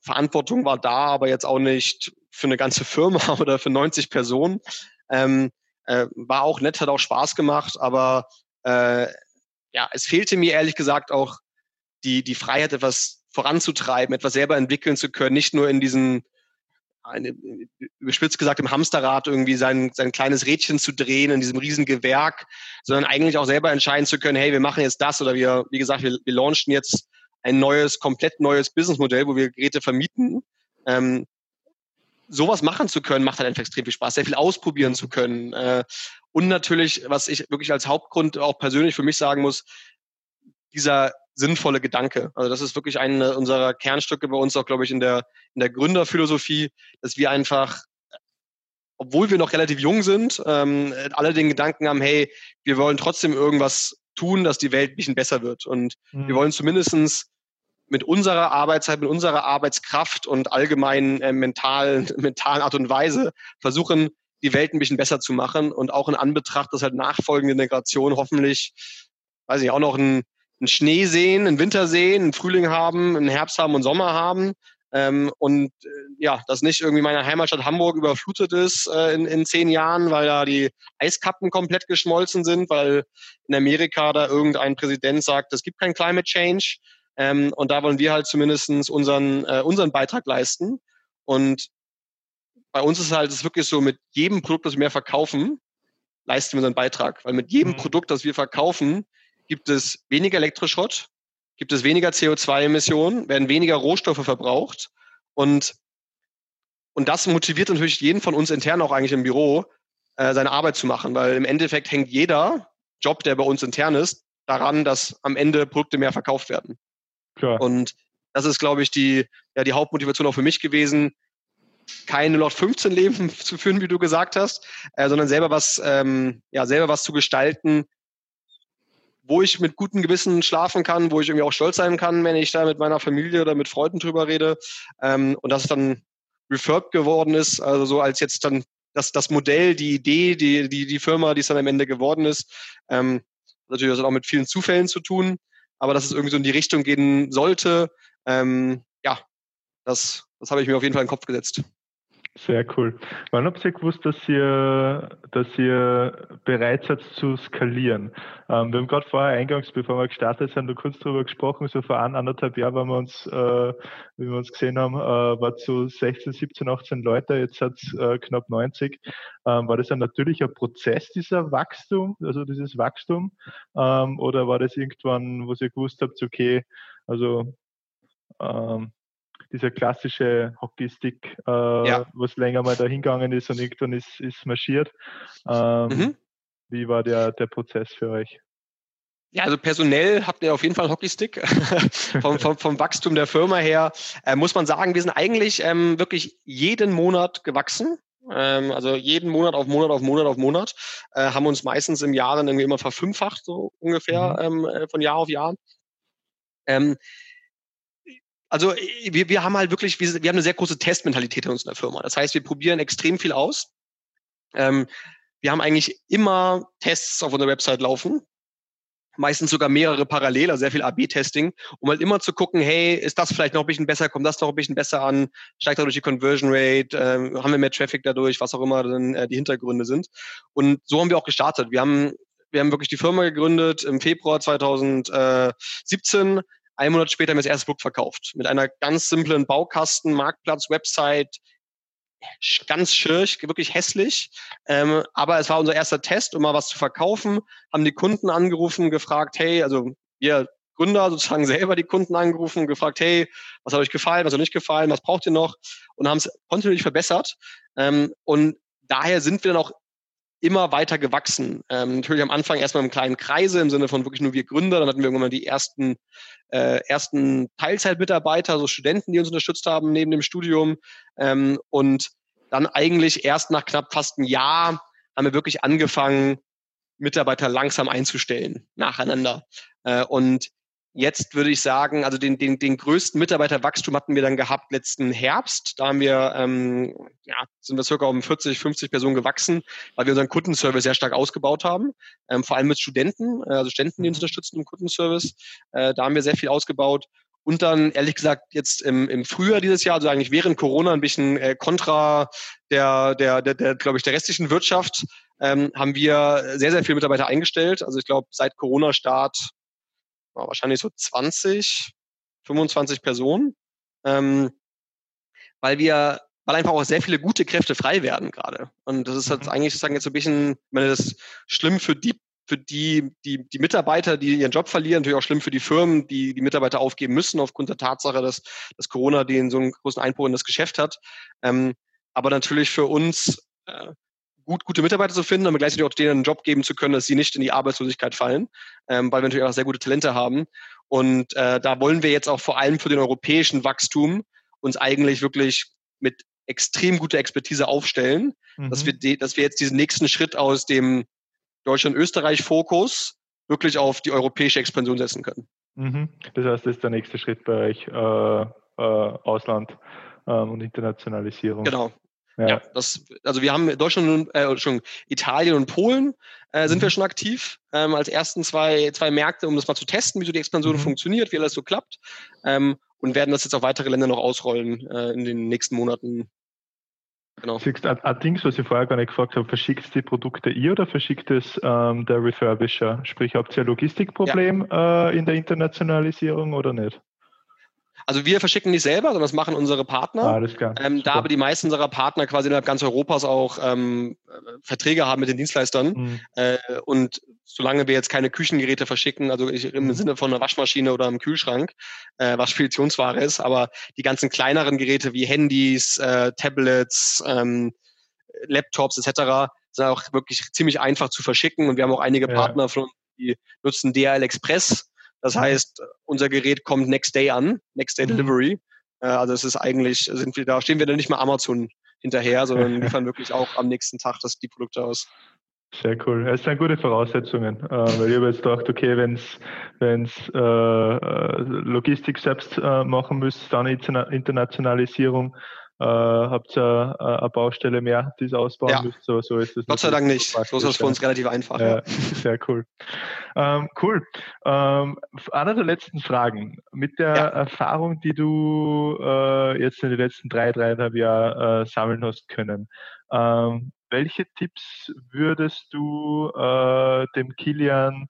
Verantwortung war da, aber jetzt auch nicht für eine ganze Firma oder für 90 Personen. Ähm, äh, war auch nett, hat auch Spaß gemacht, aber äh, ja, es fehlte mir ehrlich gesagt auch die, die Freiheit, etwas voranzutreiben, etwas selber entwickeln zu können, nicht nur in diesen eine, überspitzt gesagt, im Hamsterrad irgendwie sein, sein kleines Rädchen zu drehen in diesem riesen Gewerk, sondern eigentlich auch selber entscheiden zu können, hey, wir machen jetzt das oder wir, wie gesagt, wir, wir launchen jetzt ein neues, komplett neues Businessmodell, wo wir Geräte vermieten. Ähm, sowas machen zu können, macht halt einfach extrem viel Spaß, sehr viel ausprobieren zu können. Äh, und natürlich, was ich wirklich als Hauptgrund auch persönlich für mich sagen muss, dieser sinnvolle Gedanke. Also das ist wirklich eine unserer Kernstücke bei uns auch, glaube ich, in der, in der Gründerphilosophie, dass wir einfach, obwohl wir noch relativ jung sind, ähm, alle den Gedanken haben, hey, wir wollen trotzdem irgendwas tun, dass die Welt ein bisschen besser wird. Und mhm. wir wollen zumindestens mit unserer Arbeitszeit, mit unserer Arbeitskraft und allgemeinen äh, mentalen, mentalen Art und Weise versuchen, die Welt ein bisschen besser zu machen und auch in Anbetracht, dass halt nachfolgende Generationen hoffentlich, weiß ich, auch noch ein einen Schnee sehen, einen Winter sehen, einen Frühling haben, einen Herbst haben und Sommer haben. Ähm, und äh, ja, dass nicht irgendwie meine Heimatstadt Hamburg überflutet ist äh, in, in zehn Jahren, weil da die Eiskappen komplett geschmolzen sind, weil in Amerika da irgendein Präsident sagt, es gibt kein Climate Change. Ähm, und da wollen wir halt zumindest unseren, äh, unseren Beitrag leisten. Und bei uns ist halt es wirklich so, mit jedem Produkt, das wir mehr verkaufen, leisten wir unseren Beitrag. Weil mit jedem mhm. Produkt, das wir verkaufen, gibt es weniger Elektroschrott, gibt es weniger CO2-Emissionen, werden weniger Rohstoffe verbraucht und und das motiviert natürlich jeden von uns intern auch eigentlich im Büro, äh, seine Arbeit zu machen, weil im Endeffekt hängt jeder Job, der bei uns intern ist, daran, dass am Ende Produkte mehr verkauft werden. Klar. Und das ist, glaube ich, die, ja, die Hauptmotivation auch für mich gewesen, kein 0815 Leben zu führen, wie du gesagt hast, äh, sondern selber was, ähm, ja, selber was zu gestalten, wo ich mit gutem Gewissen schlafen kann, wo ich irgendwie auch stolz sein kann, wenn ich da mit meiner Familie oder mit Freunden drüber rede. Ähm, und dass es dann Refurb geworden ist, also so als jetzt dann das, das Modell, die Idee, die, die, die Firma, die es dann am Ende geworden ist. Ähm, natürlich das hat auch mit vielen Zufällen zu tun, aber dass es irgendwie so in die Richtung gehen sollte, ähm, ja, das, das habe ich mir auf jeden Fall in den Kopf gesetzt. Sehr cool. Wann habt ihr gewusst, dass ihr, dass ihr bereit seid zu skalieren? Ähm, wir haben gerade vorher eingangs, bevor wir gestartet sind, kurz darüber gesprochen, so vor ein, anderthalb Jahren, wenn wir uns, äh, wie wir uns gesehen haben, äh, war es so 16, 17, 18 Leute, jetzt hat es äh, knapp 90. Ähm, war das ein natürlicher Prozess, dieser Wachstum, also dieses Wachstum? Ähm, oder war das irgendwann, wo ihr gewusst habt, okay, also ähm, dieser klassische Hockeystick, äh, ja. was länger mal da hingegangen ist und irgendwann ist, ist marschiert. Ähm, mhm. Wie war der, der Prozess für euch? Ja, also personell habt ihr auf jeden Fall Hockeystick. vom, vom, vom Wachstum der Firma her äh, muss man sagen, wir sind eigentlich ähm, wirklich jeden Monat gewachsen. Ähm, also jeden Monat auf Monat auf Monat auf Monat. Äh, haben uns meistens im Jahr dann irgendwie immer verfünffacht, so ungefähr mhm. ähm, äh, von Jahr auf Jahr. Ähm, also äh, wir, wir haben halt wirklich, wir, wir haben eine sehr große Testmentalität in unserer Firma. Das heißt, wir probieren extrem viel aus. Ähm, wir haben eigentlich immer Tests auf unserer Website laufen. Meistens sogar mehrere parallel, also sehr viel AB-Testing, um halt immer zu gucken, hey, ist das vielleicht noch ein bisschen besser, kommt das noch ein bisschen besser an, steigt dadurch die Conversion Rate, äh, haben wir mehr Traffic dadurch, was auch immer dann äh, die Hintergründe sind. Und so haben wir auch gestartet. Wir haben wir haben wirklich die Firma gegründet im Februar 2017, ein Monat später haben wir das erste Produkt verkauft. Mit einer ganz simplen Baukasten, Marktplatz, Website, ganz schirch, wirklich hässlich. Ähm, aber es war unser erster Test, um mal was zu verkaufen. Haben die Kunden angerufen, gefragt, hey, also wir Gründer sozusagen selber die Kunden angerufen gefragt, hey, was hat euch gefallen, was hat euch nicht gefallen, was braucht ihr noch? Und haben es kontinuierlich verbessert. Ähm, und daher sind wir dann auch immer weiter gewachsen. Ähm, natürlich am Anfang erstmal im kleinen Kreise, im Sinne von wirklich nur wir Gründer. Dann hatten wir irgendwann mal die ersten, äh, ersten Teilzeitmitarbeiter, so Studenten, die uns unterstützt haben neben dem Studium. Ähm, und dann eigentlich erst nach knapp fast einem Jahr haben wir wirklich angefangen, Mitarbeiter langsam einzustellen, nacheinander. Äh, und Jetzt würde ich sagen, also den, den, den größten Mitarbeiterwachstum hatten wir dann gehabt letzten Herbst. Da haben wir, ähm, ja, sind wir circa um 40, 50 Personen gewachsen, weil wir unseren Kundenservice sehr stark ausgebaut haben. Ähm, vor allem mit Studenten, äh, also Studenten, die uns mhm. unterstützen im Kundenservice. Äh, da haben wir sehr viel ausgebaut. Und dann, ehrlich gesagt, jetzt im, im Frühjahr dieses Jahr, also eigentlich während Corona, ein bisschen äh, kontra der, der, der, der glaube ich, der restlichen Wirtschaft, ähm, haben wir sehr, sehr viele Mitarbeiter eingestellt. Also ich glaube, seit Corona-Start wahrscheinlich so 20, 25 Personen, ähm, weil wir, weil einfach auch sehr viele gute Kräfte frei werden gerade. Und das ist halt mhm. eigentlich sozusagen jetzt so ein bisschen, ich meine, das ist schlimm für die für die, die, die Mitarbeiter, die ihren Job verlieren, natürlich auch schlimm für die Firmen, die die Mitarbeiter aufgeben müssen aufgrund der Tatsache, dass, dass Corona den so einen großen Einbruch in das Geschäft hat. Ähm, aber natürlich für uns äh, gut, gute Mitarbeiter zu finden, aber gleichzeitig auch denen einen Job geben zu können, dass sie nicht in die Arbeitslosigkeit fallen, ähm, weil wir natürlich auch sehr gute Talente haben. Und äh, da wollen wir jetzt auch vor allem für den europäischen Wachstum uns eigentlich wirklich mit extrem guter Expertise aufstellen, mhm. dass, wir de, dass wir jetzt diesen nächsten Schritt aus dem Deutschland-Österreich-Fokus wirklich auf die europäische Expansion setzen können. Mhm. Das heißt, das ist der nächste Schritt bei euch, äh, äh, Ausland ähm, und Internationalisierung. Genau, ja. ja, das, also wir haben Deutschland und äh, schon Italien und Polen äh, sind mhm. wir schon aktiv ähm, als ersten zwei, zwei Märkte, um das mal zu testen, wie so die Expansion mhm. funktioniert, wie alles so klappt. Ähm, und werden das jetzt auf weitere Länder noch ausrollen äh, in den nächsten Monaten. Genau. Siehst du, ein Ding, was ich vorher gar nicht gefragt habe, verschickt die Produkte ihr oder verschickt es ähm, der Refurbisher? Sprich, habt ihr ein Logistikproblem ja. äh, in der Internationalisierung oder nicht? Also wir verschicken nicht selber, sondern das machen unsere Partner. Alles klar. Ähm, da aber die meisten unserer Partner quasi innerhalb ganz Europas auch ähm, Verträge haben mit den Dienstleistern mhm. äh, und solange wir jetzt keine Küchengeräte verschicken, also ich, im mhm. Sinne von einer Waschmaschine oder einem Kühlschrank, äh, was Speditionsware ist, aber die ganzen kleineren Geräte wie Handys, äh, Tablets, ähm, Laptops etc. sind auch wirklich ziemlich einfach zu verschicken und wir haben auch einige ja. Partner von uns, die nutzen DHL Express das heißt, unser Gerät kommt Next Day an, Next Day mhm. Delivery. Äh, also es ist eigentlich, sind wir da, stehen wir dann nicht mal Amazon hinterher, sondern liefern wirklich auch am nächsten Tag das, die Produkte aus. Sehr cool. Es sind gute Voraussetzungen, äh, weil ich habe jetzt gedacht, okay, wenn es äh, äh, Logistik selbst äh, machen müsst, dann Internationalisierung, äh, habt ihr äh, eine Baustelle mehr, die es ausbauen ja. müsst. So, so ist es. Gott sei Dank nicht. So ist es für uns relativ einfach. Ja, sehr cool. Ähm, cool. Ähm, eine der letzten Fragen. Mit der ja. Erfahrung, die du äh, jetzt in den letzten drei, dreieinhalb Jahren äh, sammeln hast können, ähm, welche Tipps würdest du äh, dem Kilian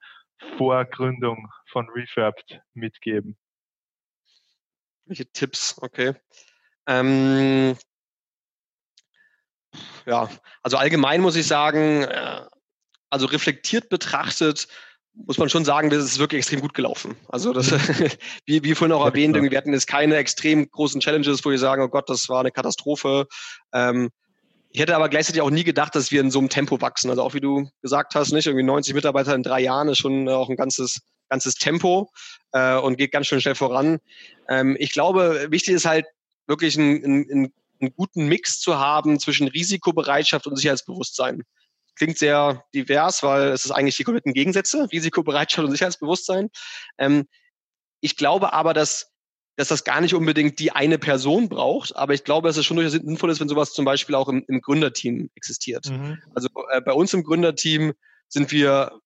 vor Gründung von Refurbed mitgeben? Welche Tipps? Okay. Ähm, ja, also allgemein muss ich sagen, äh, also reflektiert betrachtet, muss man schon sagen, es ist wirklich extrem gut gelaufen. Also das, wie, wie vorhin auch erwähnt, wir hatten jetzt keine extrem großen Challenges, wo wir sagen, oh Gott, das war eine Katastrophe. Ähm, ich hätte aber gleichzeitig auch nie gedacht, dass wir in so einem Tempo wachsen. Also auch wie du gesagt hast, nicht irgendwie 90 Mitarbeiter in drei Jahren ist schon auch ein ganzes ganzes Tempo äh, und geht ganz schön schnell voran. Ähm, ich glaube, wichtig ist halt wirklich einen, einen, einen guten Mix zu haben zwischen Risikobereitschaft und Sicherheitsbewusstsein. Klingt sehr divers, weil es ist eigentlich die kompletten Gegensätze, Risikobereitschaft und Sicherheitsbewusstsein. Ähm, ich glaube aber, dass dass das gar nicht unbedingt die eine Person braucht, aber ich glaube, dass es schon durchaus sinnvoll ist, wenn sowas zum Beispiel auch im, im Gründerteam existiert. Mhm. Also äh, bei uns im Gründerteam sind wir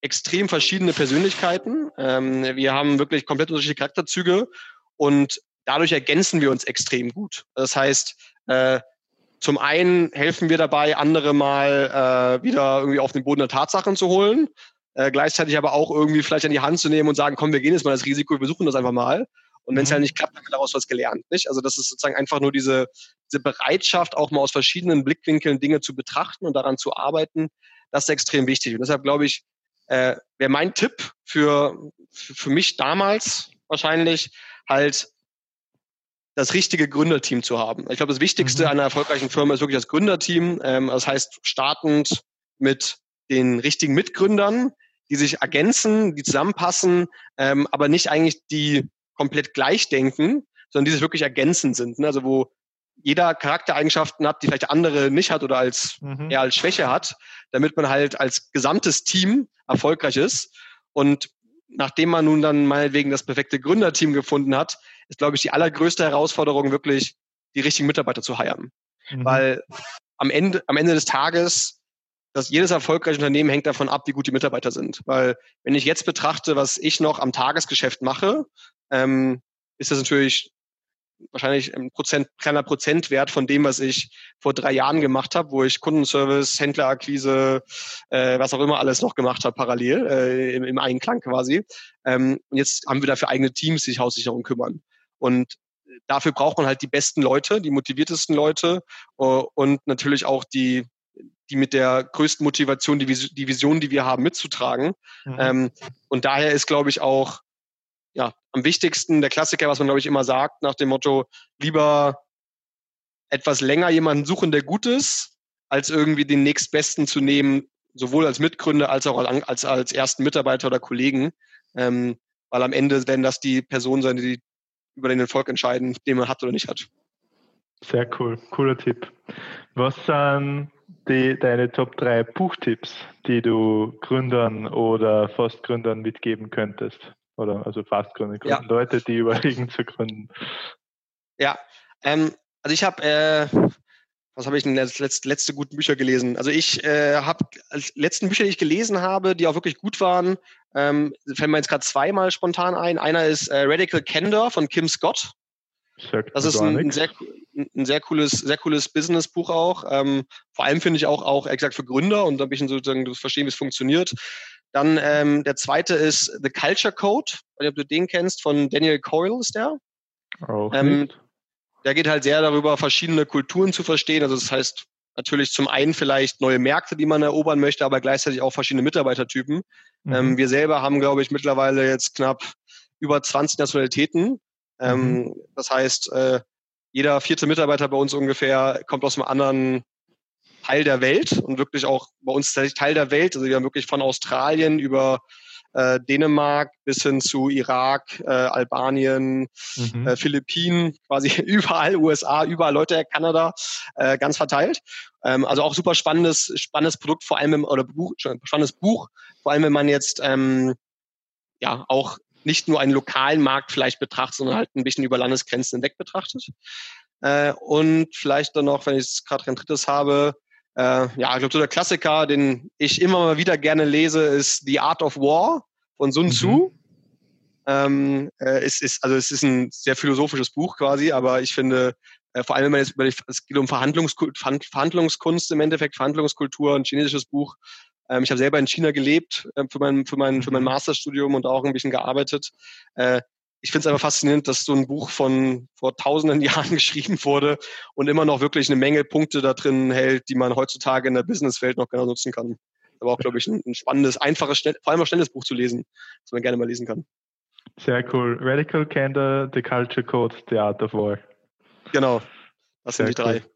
extrem verschiedene Persönlichkeiten. Ähm, wir haben wirklich komplett unterschiedliche Charakterzüge und dadurch ergänzen wir uns extrem gut. Das heißt, äh, zum einen helfen wir dabei, andere mal äh, wieder irgendwie auf den Boden der Tatsachen zu holen, äh, gleichzeitig aber auch irgendwie vielleicht an die Hand zu nehmen und sagen, komm, wir gehen jetzt mal das Risiko, wir versuchen das einfach mal. Und wenn es mhm. halt nicht klappt, dann haben wir daraus was gelernt. Nicht? Also das ist sozusagen einfach nur diese, diese Bereitschaft, auch mal aus verschiedenen Blickwinkeln Dinge zu betrachten und daran zu arbeiten. Das ist extrem wichtig. Und deshalb glaube ich, äh, wäre mein Tipp für, für mich damals wahrscheinlich halt das richtige Gründerteam zu haben. Ich glaube, das Wichtigste mhm. einer erfolgreichen Firma ist wirklich das Gründerteam. Ähm, das heißt, startend mit den richtigen Mitgründern, die sich ergänzen, die zusammenpassen, ähm, aber nicht eigentlich die komplett gleich denken, sondern die sich wirklich ergänzend sind. Ne? Also wo jeder Charaktereigenschaften hat, die vielleicht andere nicht hat oder als mhm. eher als Schwäche hat, damit man halt als gesamtes Team erfolgreich ist. Und nachdem man nun dann meinetwegen das perfekte Gründerteam gefunden hat, ist, glaube ich, die allergrößte Herausforderung wirklich, die richtigen Mitarbeiter zu heiren. Mhm. Weil am Ende, am Ende des Tages, dass jedes erfolgreiche Unternehmen hängt davon ab, wie gut die Mitarbeiter sind. Weil wenn ich jetzt betrachte, was ich noch am Tagesgeschäft mache, ähm, ist das natürlich wahrscheinlich ein Prozent, kleiner Prozentwert von dem, was ich vor drei Jahren gemacht habe, wo ich Kundenservice, Händlerakquise, äh, was auch immer alles noch gemacht habe, parallel, äh, im, im Einklang quasi. Ähm, und jetzt haben wir dafür eigene Teams, die sich Haussicherung kümmern. Und dafür braucht man halt die besten Leute, die motiviertesten Leute uh, und natürlich auch die, die mit der größten Motivation, die, die Vision, die wir haben, mitzutragen. Mhm. Ähm, und daher ist, glaube ich, auch ja, am wichtigsten, der Klassiker, was man, glaube ich, immer sagt, nach dem Motto, lieber etwas länger jemanden suchen, der gut ist, als irgendwie den nächstbesten zu nehmen, sowohl als Mitgründer als auch als, als ersten Mitarbeiter oder Kollegen. Ähm, weil am Ende werden das die Personen sein, die über den Erfolg entscheiden, den man hat oder nicht hat. Sehr cool, cooler Tipp. Was sind die, deine Top 3 Buchtipps, die du Gründern oder Fastgründern mitgeben könntest? Oder also Fastgründer, ja. Leute, die überlegen zu gründen. Ja, ähm, also ich habe, äh, was habe ich denn letzte, letzte, guten Bücher gelesen? Also ich äh, habe letzten Bücher, die ich gelesen habe, die auch wirklich gut waren, ähm, fällt mir jetzt gerade zweimal spontan ein. Einer ist äh, Radical Candor von Kim Scott. Das ist ein, ein, sehr, ein sehr cooles, sehr cooles Businessbuch auch. Ähm, vor allem finde ich auch, auch exakt für Gründer und da ein bisschen sozusagen du verstehen, wie es funktioniert. Dann ähm, der zweite ist The Culture Code, ob du den kennst, von Daniel Coyle ist der. Auch ähm, der geht halt sehr darüber, verschiedene Kulturen zu verstehen. Also das heißt natürlich zum einen vielleicht neue Märkte, die man erobern möchte, aber gleichzeitig auch verschiedene Mitarbeitertypen. Mhm. Ähm, wir selber haben, glaube ich, mittlerweile jetzt knapp über 20 Nationalitäten. Ähm, mhm. Das heißt, äh, jeder vierte Mitarbeiter bei uns ungefähr kommt aus einem anderen Teil der Welt und wirklich auch bei uns tatsächlich Teil der Welt. Also wir haben wirklich von Australien über äh, Dänemark bis hin zu Irak, äh, Albanien, mhm. äh, Philippinen, quasi überall, USA, überall Leute, Kanada, äh, ganz verteilt. Ähm, also auch super spannendes, spannendes Produkt, vor allem im, oder Buch, spannendes Buch, vor allem wenn man jetzt ähm, ja auch nicht nur einen lokalen Markt vielleicht betrachtet, sondern halt ein bisschen über Landesgrenzen hinweg betrachtet. Äh, und vielleicht dann noch, wenn ich es gerade ein drittes habe, äh, ja, ich glaube, so der Klassiker, den ich immer mal wieder gerne lese, ist The Art of War von Sun Tzu. Mhm. Ähm, äh, es ist, also es ist ein sehr philosophisches Buch quasi, aber ich finde, äh, vor allem wenn man jetzt die, es geht um Verhandlungskunst, Verhandlungskunst im Endeffekt, Verhandlungskultur, ein chinesisches Buch. Ähm, ich habe selber in China gelebt äh, für mein, für mein, für mein mhm. Masterstudium und auch ein bisschen gearbeitet. Äh, ich finde es einfach faszinierend, dass so ein Buch von vor tausenden Jahren geschrieben wurde und immer noch wirklich eine Menge Punkte da drin hält, die man heutzutage in der Businesswelt noch genau nutzen kann. Aber auch, glaube ich, ein, ein, spannendes, einfaches, schnell, vor allem auch schnelles Buch zu lesen, das man gerne mal lesen kann. Sehr cool. Radical Candor, The Culture Code, The Art of War. Genau, das Sehr sind die drei. Cool.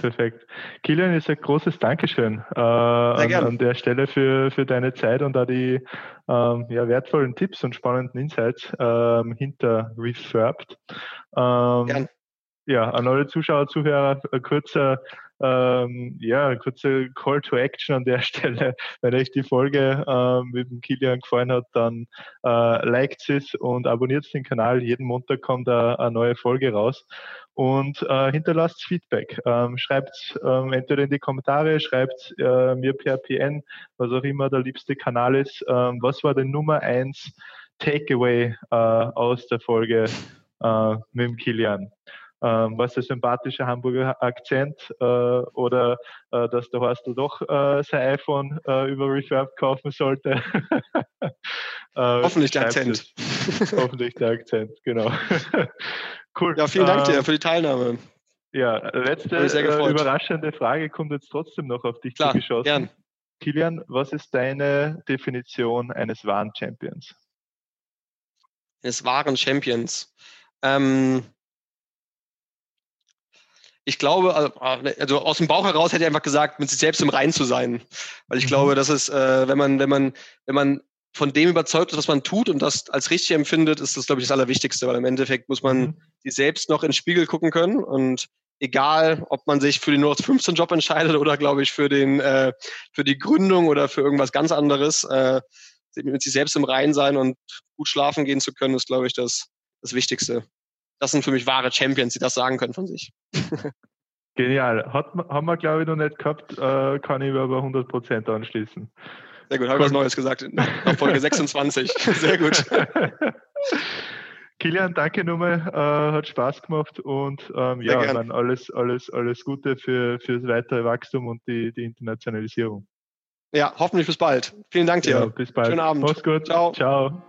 Perfekt. Kilian, ist ein großes Dankeschön äh, an, an, der Stelle für, für deine Zeit und da die ähm, ja, wertvollen Tipps und spannenden Insights ähm, hinter Refurbed. Ähm, ja, an alle Zuschauer, Zuhörer, ein kurzer ähm, ja, ein kurzer Call to Action an der Stelle. Wenn euch die Folge ähm, mit dem Kilian gefallen hat, dann äh, liked es und abonniert den Kanal. Jeden Montag kommt eine, eine neue Folge raus und äh, hinterlasst Feedback. Ähm, schreibt ähm, entweder in die Kommentare, schreibt äh, mir per PN, was auch immer der liebste Kanal ist. Ähm, was war denn Nummer eins Takeaway äh, aus der Folge äh, mit dem Kilian? Ähm, was der sympathische Hamburger Akzent äh, oder äh, dass der Horstl doch äh, sein iPhone äh, über Refurb kaufen sollte. Äh, hoffentlich der Akzent. hoffentlich der Akzent, genau. cool. Ja, vielen Dank dir ähm, für die Teilnahme. Ja, letzte äh, überraschende Frage kommt jetzt trotzdem noch auf dich Klar, zugeschossen. Gern. Kilian, was ist deine Definition eines wahren Champions? Eines wahren Champions. Ähm, ich glaube, also, ah, ne, also aus dem Bauch heraus hätte ich einfach gesagt, mit sich selbst im Rein zu sein. Weil ich mhm. glaube, das ist, äh, wenn man, wenn man, wenn man von dem überzeugt ist, was man tut und das als richtig empfindet, ist das, glaube ich, das Allerwichtigste, weil im Endeffekt muss man mhm. sich selbst noch in den Spiegel gucken können und egal, ob man sich für den 15 Job entscheidet oder, glaube ich, für den, äh, für die Gründung oder für irgendwas ganz anderes, äh, mit sich selbst im Rein sein und gut schlafen gehen zu können, ist, glaube ich, das, das Wichtigste das sind für mich wahre Champions, die das sagen können von sich. Genial. Hat, haben wir, glaube ich, noch nicht gehabt, äh, kann ich aber 100% anschließen. Sehr gut, habe ich was Neues gesagt Folge 26. Sehr gut. Kilian, danke nochmal, äh, hat Spaß gemacht und ähm, ja, dann alles, alles, alles Gute für, für das weitere Wachstum und die, die Internationalisierung. Ja, hoffentlich bis bald. Vielen Dank dir. Ja, bis bald. Schönen Abend. Mach's gut. Ciao. Ciao.